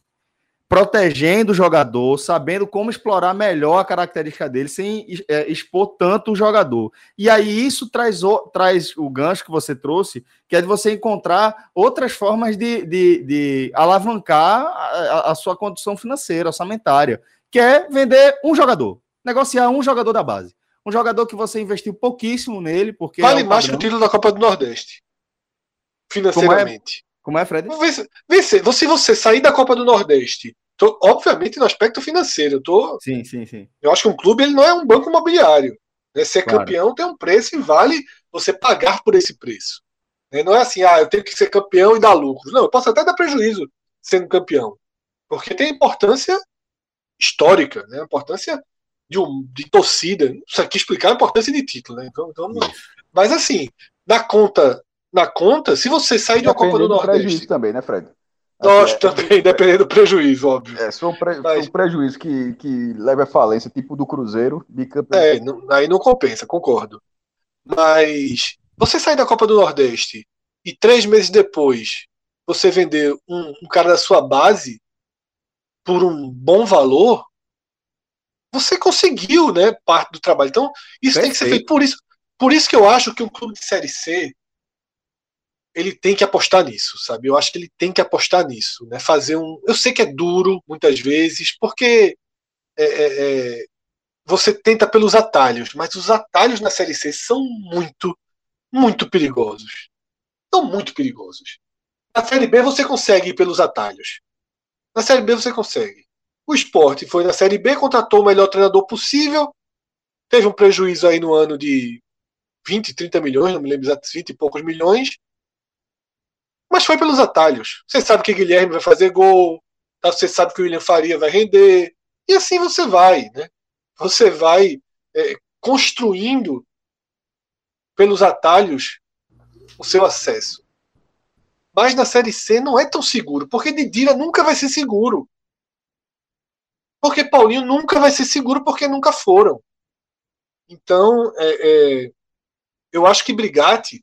Speaker 1: protegendo o jogador, sabendo como explorar melhor a característica dele, sem é, expor tanto o jogador. E aí isso traz o, traz o gancho que você trouxe, que é de você encontrar outras formas de, de, de alavancar a, a, sua condição financeira, orçamentária, que é vender um jogador, negociar um jogador da base. Um jogador que você investiu pouquíssimo nele, porque.
Speaker 5: Vale é mais que o título da Copa do Nordeste. Financeiramente.
Speaker 1: Como é, Como é Fred?
Speaker 5: Vê, vê, se você sair da Copa do Nordeste Tô, obviamente no aspecto financeiro. Eu tô,
Speaker 1: sim, sim, sim.
Speaker 5: Eu acho que um clube ele não é um banco imobiliário. Né? Ser claro. campeão tem um preço e vale você pagar por esse preço. Né? Não é assim, ah, eu tenho que ser campeão e dar lucro. Não, eu posso até dar prejuízo sendo campeão. Porque tem importância histórica, né? importância de, um, de torcida. Não sei aqui explicar a importância de título. Né? Então, então, mas assim, na conta, na conta, se você sair de uma Copa do, do Nordeste.
Speaker 4: também, né, Fred?
Speaker 5: Nós é, também, dependendo do prejuízo, óbvio.
Speaker 4: É, se for um, pre, Mas, um prejuízo que, que leve a falência, tipo do Cruzeiro, bicampeão.
Speaker 5: É, não, aí não compensa, concordo. Mas você sair da Copa do Nordeste e três meses depois você vender um, um cara da sua base por um bom valor, você conseguiu, né, parte do trabalho. Então, isso Perfeito. tem que ser feito. Por isso, por isso que eu acho que um clube de Série C ele tem que apostar nisso, sabe? Eu acho que ele tem que apostar nisso, né? Fazer um. Eu sei que é duro muitas vezes, porque é, é, é, você tenta pelos atalhos, mas os atalhos na Série C são muito, muito perigosos. São muito perigosos. Na Série B você consegue ir pelos atalhos. Na Série B você consegue. O esporte foi na Série B, contratou o melhor treinador possível, teve um prejuízo aí no ano de 20, 30 milhões, não me lembro exatamente, 20 e poucos milhões, mas foi pelos atalhos. Você sabe que Guilherme vai fazer gol, tá? você sabe que o William Faria vai render, e assim você vai, né? Você vai é, construindo pelos atalhos o seu acesso. Mas na Série C não é tão seguro, porque Didira nunca vai ser seguro. Porque Paulinho nunca vai ser seguro, porque nunca foram. Então, é, é, eu acho que Brigatti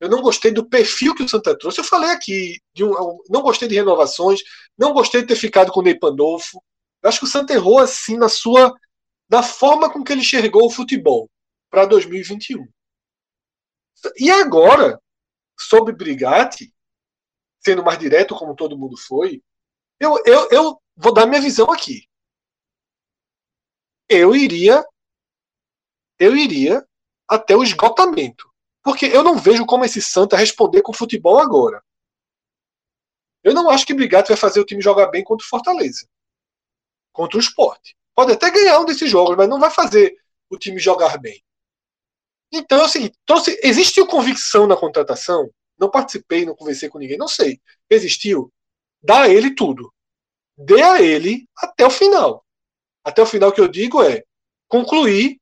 Speaker 5: eu não gostei do perfil que o Santa trouxe. Eu falei aqui, um, não gostei de renovações, não gostei de ter ficado com o Ney Pandolfo. Eu acho que o Santa errou assim na sua na forma com que ele enxergou o futebol para 2021. E agora, sobre Brigatti, sendo mais direto como todo mundo foi, eu, eu, eu vou dar minha visão aqui. Eu iria eu iria até o esgotamento. Porque eu não vejo como esse Santa responder com futebol agora. Eu não acho que Brigatti vai fazer o time jogar bem contra o Fortaleza. Contra o esporte. Pode até ganhar um desses jogos, mas não vai fazer o time jogar bem. Então é o seguinte: trouxe, existiu convicção na contratação? Não participei, não conversei com ninguém, não sei. Existiu? Dá a ele tudo. Dê a ele até o final. Até o final que eu digo é concluir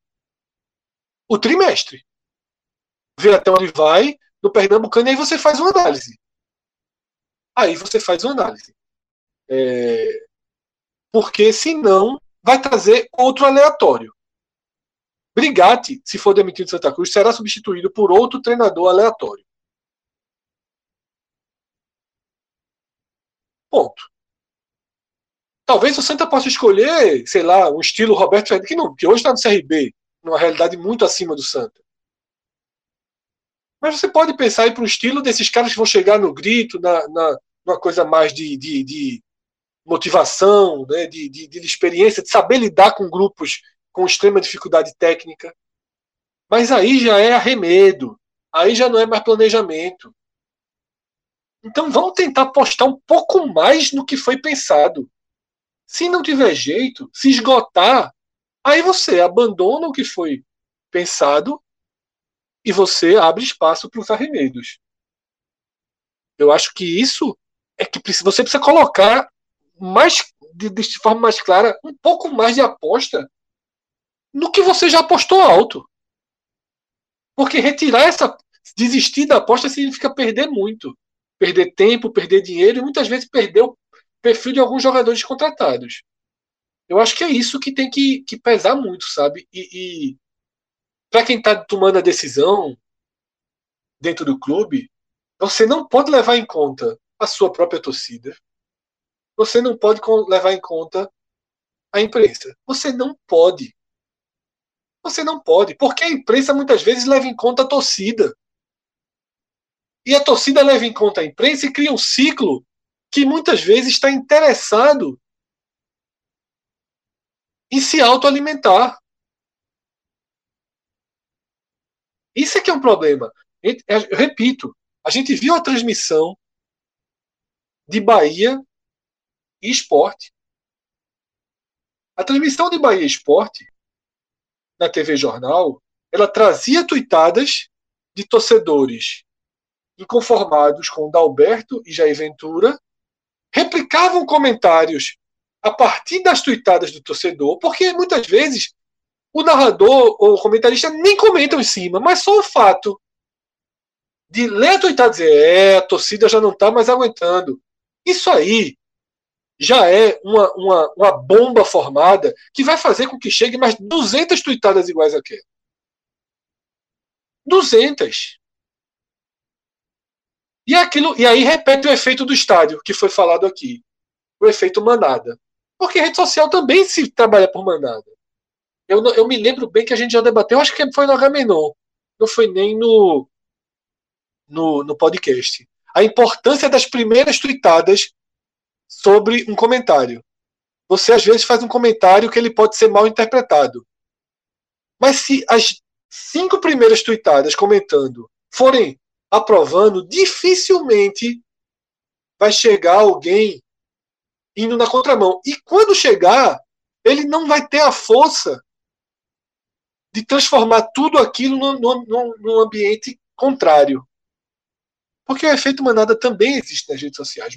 Speaker 5: o trimestre ver até onde vai no Pernambucano e aí você faz uma análise. Aí você faz uma análise. É... Porque senão vai trazer outro aleatório. Brigatti, se for demitido de Santa Cruz, será substituído por outro treinador aleatório. Ponto. Talvez o Santa possa escolher, sei lá, um estilo Roberto Fernandes, que, não, que hoje está no CRB, numa realidade muito acima do Santa. Mas você pode pensar para o estilo desses caras que vão chegar no grito, na, na uma coisa mais de, de, de motivação, né, de, de, de, experiência, de saber lidar com grupos com extrema dificuldade técnica. Mas aí já é arremedo, aí já não é mais planejamento. Então vamos tentar apostar um pouco mais no que foi pensado. Se não tiver jeito, se esgotar, aí você abandona o que foi pensado e você abre espaço para os arremedos. Eu acho que isso é que você precisa colocar mais de, de forma mais clara um pouco mais de aposta no que você já apostou alto. Porque retirar essa desistir da aposta significa perder muito, perder tempo, perder dinheiro e muitas vezes perder o perfil de alguns jogadores contratados. Eu acho que é isso que tem que, que pesar muito, sabe? E, e para quem está tomando a decisão dentro do clube, você não pode levar em conta a sua própria torcida. Você não pode levar em conta a imprensa. Você não pode. Você não pode, porque a imprensa muitas vezes leva em conta a torcida. E a torcida leva em conta a imprensa e cria um ciclo que muitas vezes está interessado em se autoalimentar. Isso é que é um problema. Eu repito, a gente viu a transmissão de Bahia e Esporte. A transmissão de Bahia Esporte na TV Jornal, ela trazia tuitadas de torcedores inconformados com Dalberto e Jair Ventura, replicavam comentários a partir das tuitadas do torcedor, porque muitas vezes o narrador ou o comentarista nem comentam em cima, mas só o fato de ler a tuitada e dizer, é, a torcida já não está mais aguentando. Isso aí já é uma, uma, uma bomba formada que vai fazer com que chegue mais 200 tuitadas iguais àquela. 200. E, aquilo, e aí repete o efeito do estádio, que foi falado aqui. O efeito manada. Porque rede social também se trabalha por manada. Eu, eu me lembro bem que a gente já debateu, acho que foi no Agamenon. Não foi nem no, no, no podcast. A importância das primeiras tweetadas sobre um comentário. Você às vezes faz um comentário que ele pode ser mal interpretado. Mas se as cinco primeiras tweetadas comentando forem aprovando, dificilmente vai chegar alguém indo na contramão. E quando chegar, ele não vai ter a força de transformar tudo aquilo num, ambiente contrário. Porque o efeito manada também existe nas redes sociais,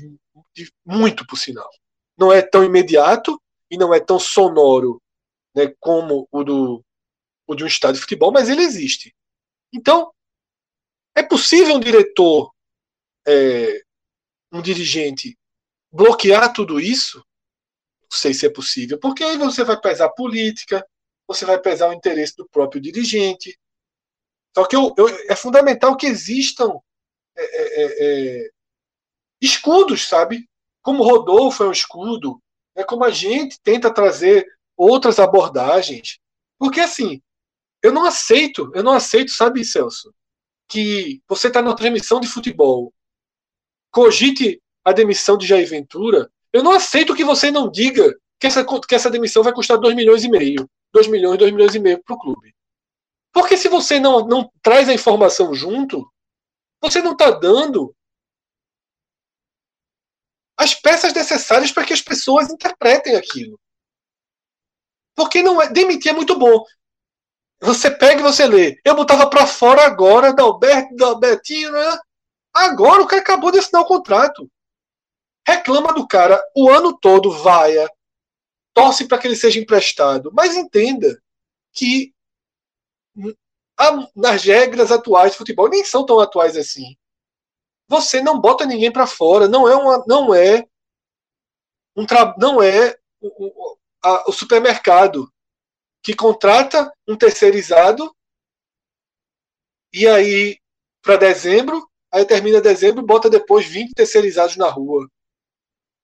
Speaker 5: muito por sinal. Não é tão imediato e não é tão sonoro né, como o, do, o de um estádio de futebol, mas ele existe. Então, é possível um diretor, é, um dirigente, bloquear tudo isso? Não sei se é possível, porque aí você vai pesar a política, você vai pesar o interesse do próprio dirigente. Só que eu, eu, é fundamental que existam é, é, é, é escudos, sabe? Como Rodolfo é um escudo, é como a gente tenta trazer outras abordagens. Porque assim, eu não aceito, eu não aceito, sabe, Celso, que você está na transmissão de futebol, cogite a demissão de Jair Ventura, eu não aceito que você não diga que essa, que essa demissão vai custar 2 milhões e meio. 2 milhões, 2 milhões e meio para o clube. Porque se você não, não traz a informação junto, você não está dando as peças necessárias para que as pessoas interpretem aquilo. Porque não é, demitir é muito bom. Você pega e você lê. Eu botava para fora agora, da Alberto, da Albertinho, né? Agora o cara acabou de assinar o contrato. Reclama do cara o ano todo, vaia, torce para que ele seja emprestado. Mas entenda que nas regras atuais de futebol, nem são tão atuais assim. Você não bota ninguém para fora, não é uma, não é um não é o, o, a, o supermercado que contrata um terceirizado e aí para dezembro, aí termina dezembro, bota depois 20 terceirizados na rua.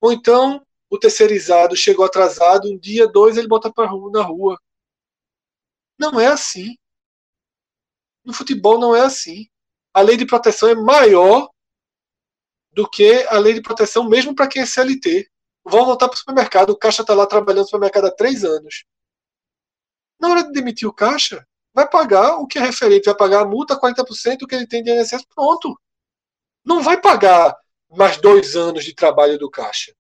Speaker 5: Ou então o terceirizado chegou atrasado, um dia, dois, ele bota para na rua. Não é assim. No futebol não é assim. A lei de proteção é maior do que a lei de proteção mesmo para quem é CLT. Vão voltar para o supermercado, o caixa está lá trabalhando no supermercado há três anos. Na hora de demitir o caixa, vai pagar o que é referente, vai pagar a multa 40% do que ele tem de INSS, pronto. Não vai pagar mais dois anos de trabalho do caixa.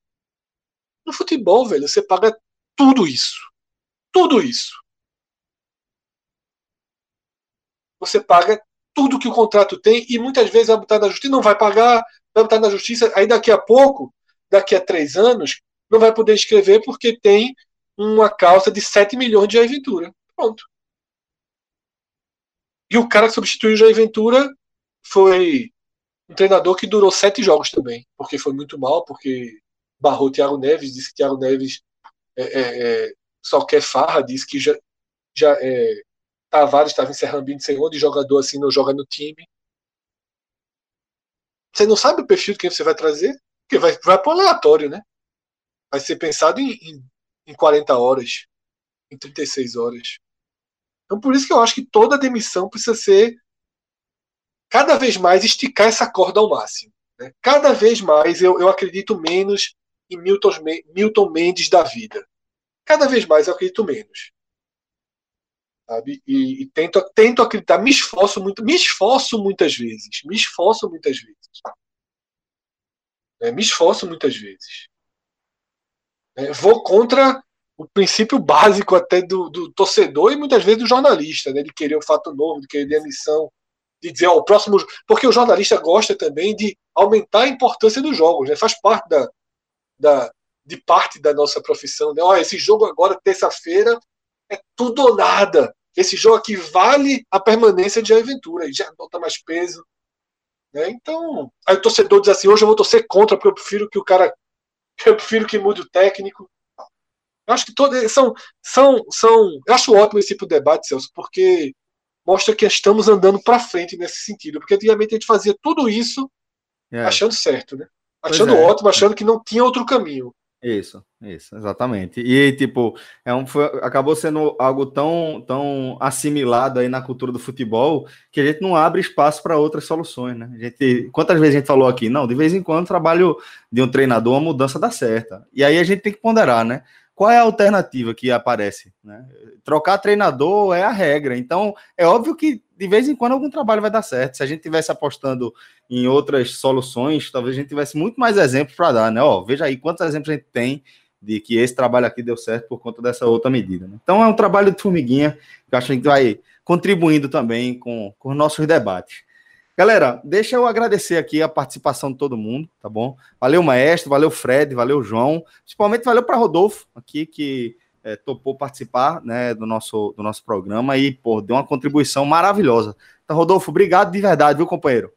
Speaker 5: No futebol, velho, você paga tudo isso. Tudo isso. Você paga tudo que o contrato tem e muitas vezes vai botar na justiça, não vai pagar, vai botar na justiça, aí daqui a pouco, daqui a três anos, não vai poder escrever porque tem uma calça de 7 milhões de Jair Ventura. Pronto. E o cara que substituiu o Jair Ventura foi um treinador que durou sete jogos também, porque foi muito mal, porque barrou Thiago Neves, disse que Thiago Neves é, é, é, só quer farra, disse que já, já é, Tavares estava encerrando em segundo jogador assim não joga no time. Você não sabe o perfil de quem você vai trazer? Porque vai, vai para o aleatório, né? Vai ser pensado em, em, em 40 horas, em 36 horas. Então por isso que eu acho que toda demissão precisa ser cada vez mais esticar essa corda ao máximo. Né? Cada vez mais eu, eu acredito menos e Milton, Milton Mendes da vida. Cada vez mais eu acredito menos. Sabe? E, e, tento, tento acreditar, me esforço muito, me esforço muitas vezes, me esforço muitas vezes. É, me esforço muitas vezes. É, vou contra o princípio básico até do, do, torcedor e muitas vezes do jornalista, né, de querer o fato novo, de querer demissão de dizer, o próximo. Porque o jornalista gosta também de aumentar a importância dos jogos, né? Faz parte da, da, de parte da nossa profissão. Né? Ó, esse jogo agora, terça-feira, é tudo ou nada. Esse jogo aqui vale a permanência de aventura, e já bota mais peso. Né? Então, aí o torcedor diz assim: hoje eu vou torcer contra, porque eu prefiro que o cara. Eu prefiro que mude o técnico. Eu acho que todos são, são, são. Eu acho ótimo esse tipo de debate, Celso, porque mostra que estamos andando para frente nesse sentido. Porque antigamente a gente fazia tudo isso é. achando certo, né? Achando é. ótimo, achando que não tinha outro caminho.
Speaker 1: Isso, isso, exatamente. E tipo, é um, foi, acabou sendo algo tão, tão assimilado aí na cultura do futebol que a gente não abre espaço para outras soluções, né? A gente, quantas vezes a gente falou aqui? Não, de vez em quando o trabalho de um treinador, uma mudança dá certa. E aí a gente tem que ponderar, né? qual é a alternativa que aparece? Né? Trocar treinador é a regra. Então, é óbvio que de vez em quando algum trabalho vai dar certo. Se a gente tivesse apostando em outras soluções, talvez a gente tivesse muito mais exemplos para dar, né? Ó, veja aí quantos exemplos a gente tem de que esse trabalho aqui deu certo por conta dessa outra medida. Né? Então, é um trabalho de formiguinha que acho que a gente vai contribuindo também com, com os nossos debates. Galera, deixa eu agradecer aqui a participação de todo mundo, tá bom? Valeu, maestro, valeu, Fred, valeu, João. Principalmente valeu para Rodolfo aqui, que é, topou participar né, do, nosso, do nosso programa e, pô, deu uma contribuição maravilhosa. Então, Rodolfo, obrigado de verdade, viu, companheiro?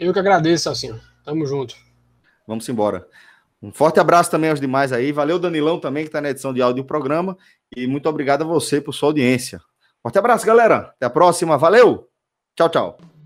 Speaker 2: Eu que agradeço, assim. Tamo junto.
Speaker 1: Vamos embora. Um forte abraço também aos demais aí. Valeu, Danilão, também, que está na edição de áudio do programa. E muito obrigado a você por sua audiência. Forte abraço, galera. Até a próxima. Valeu. Tchau, tchau.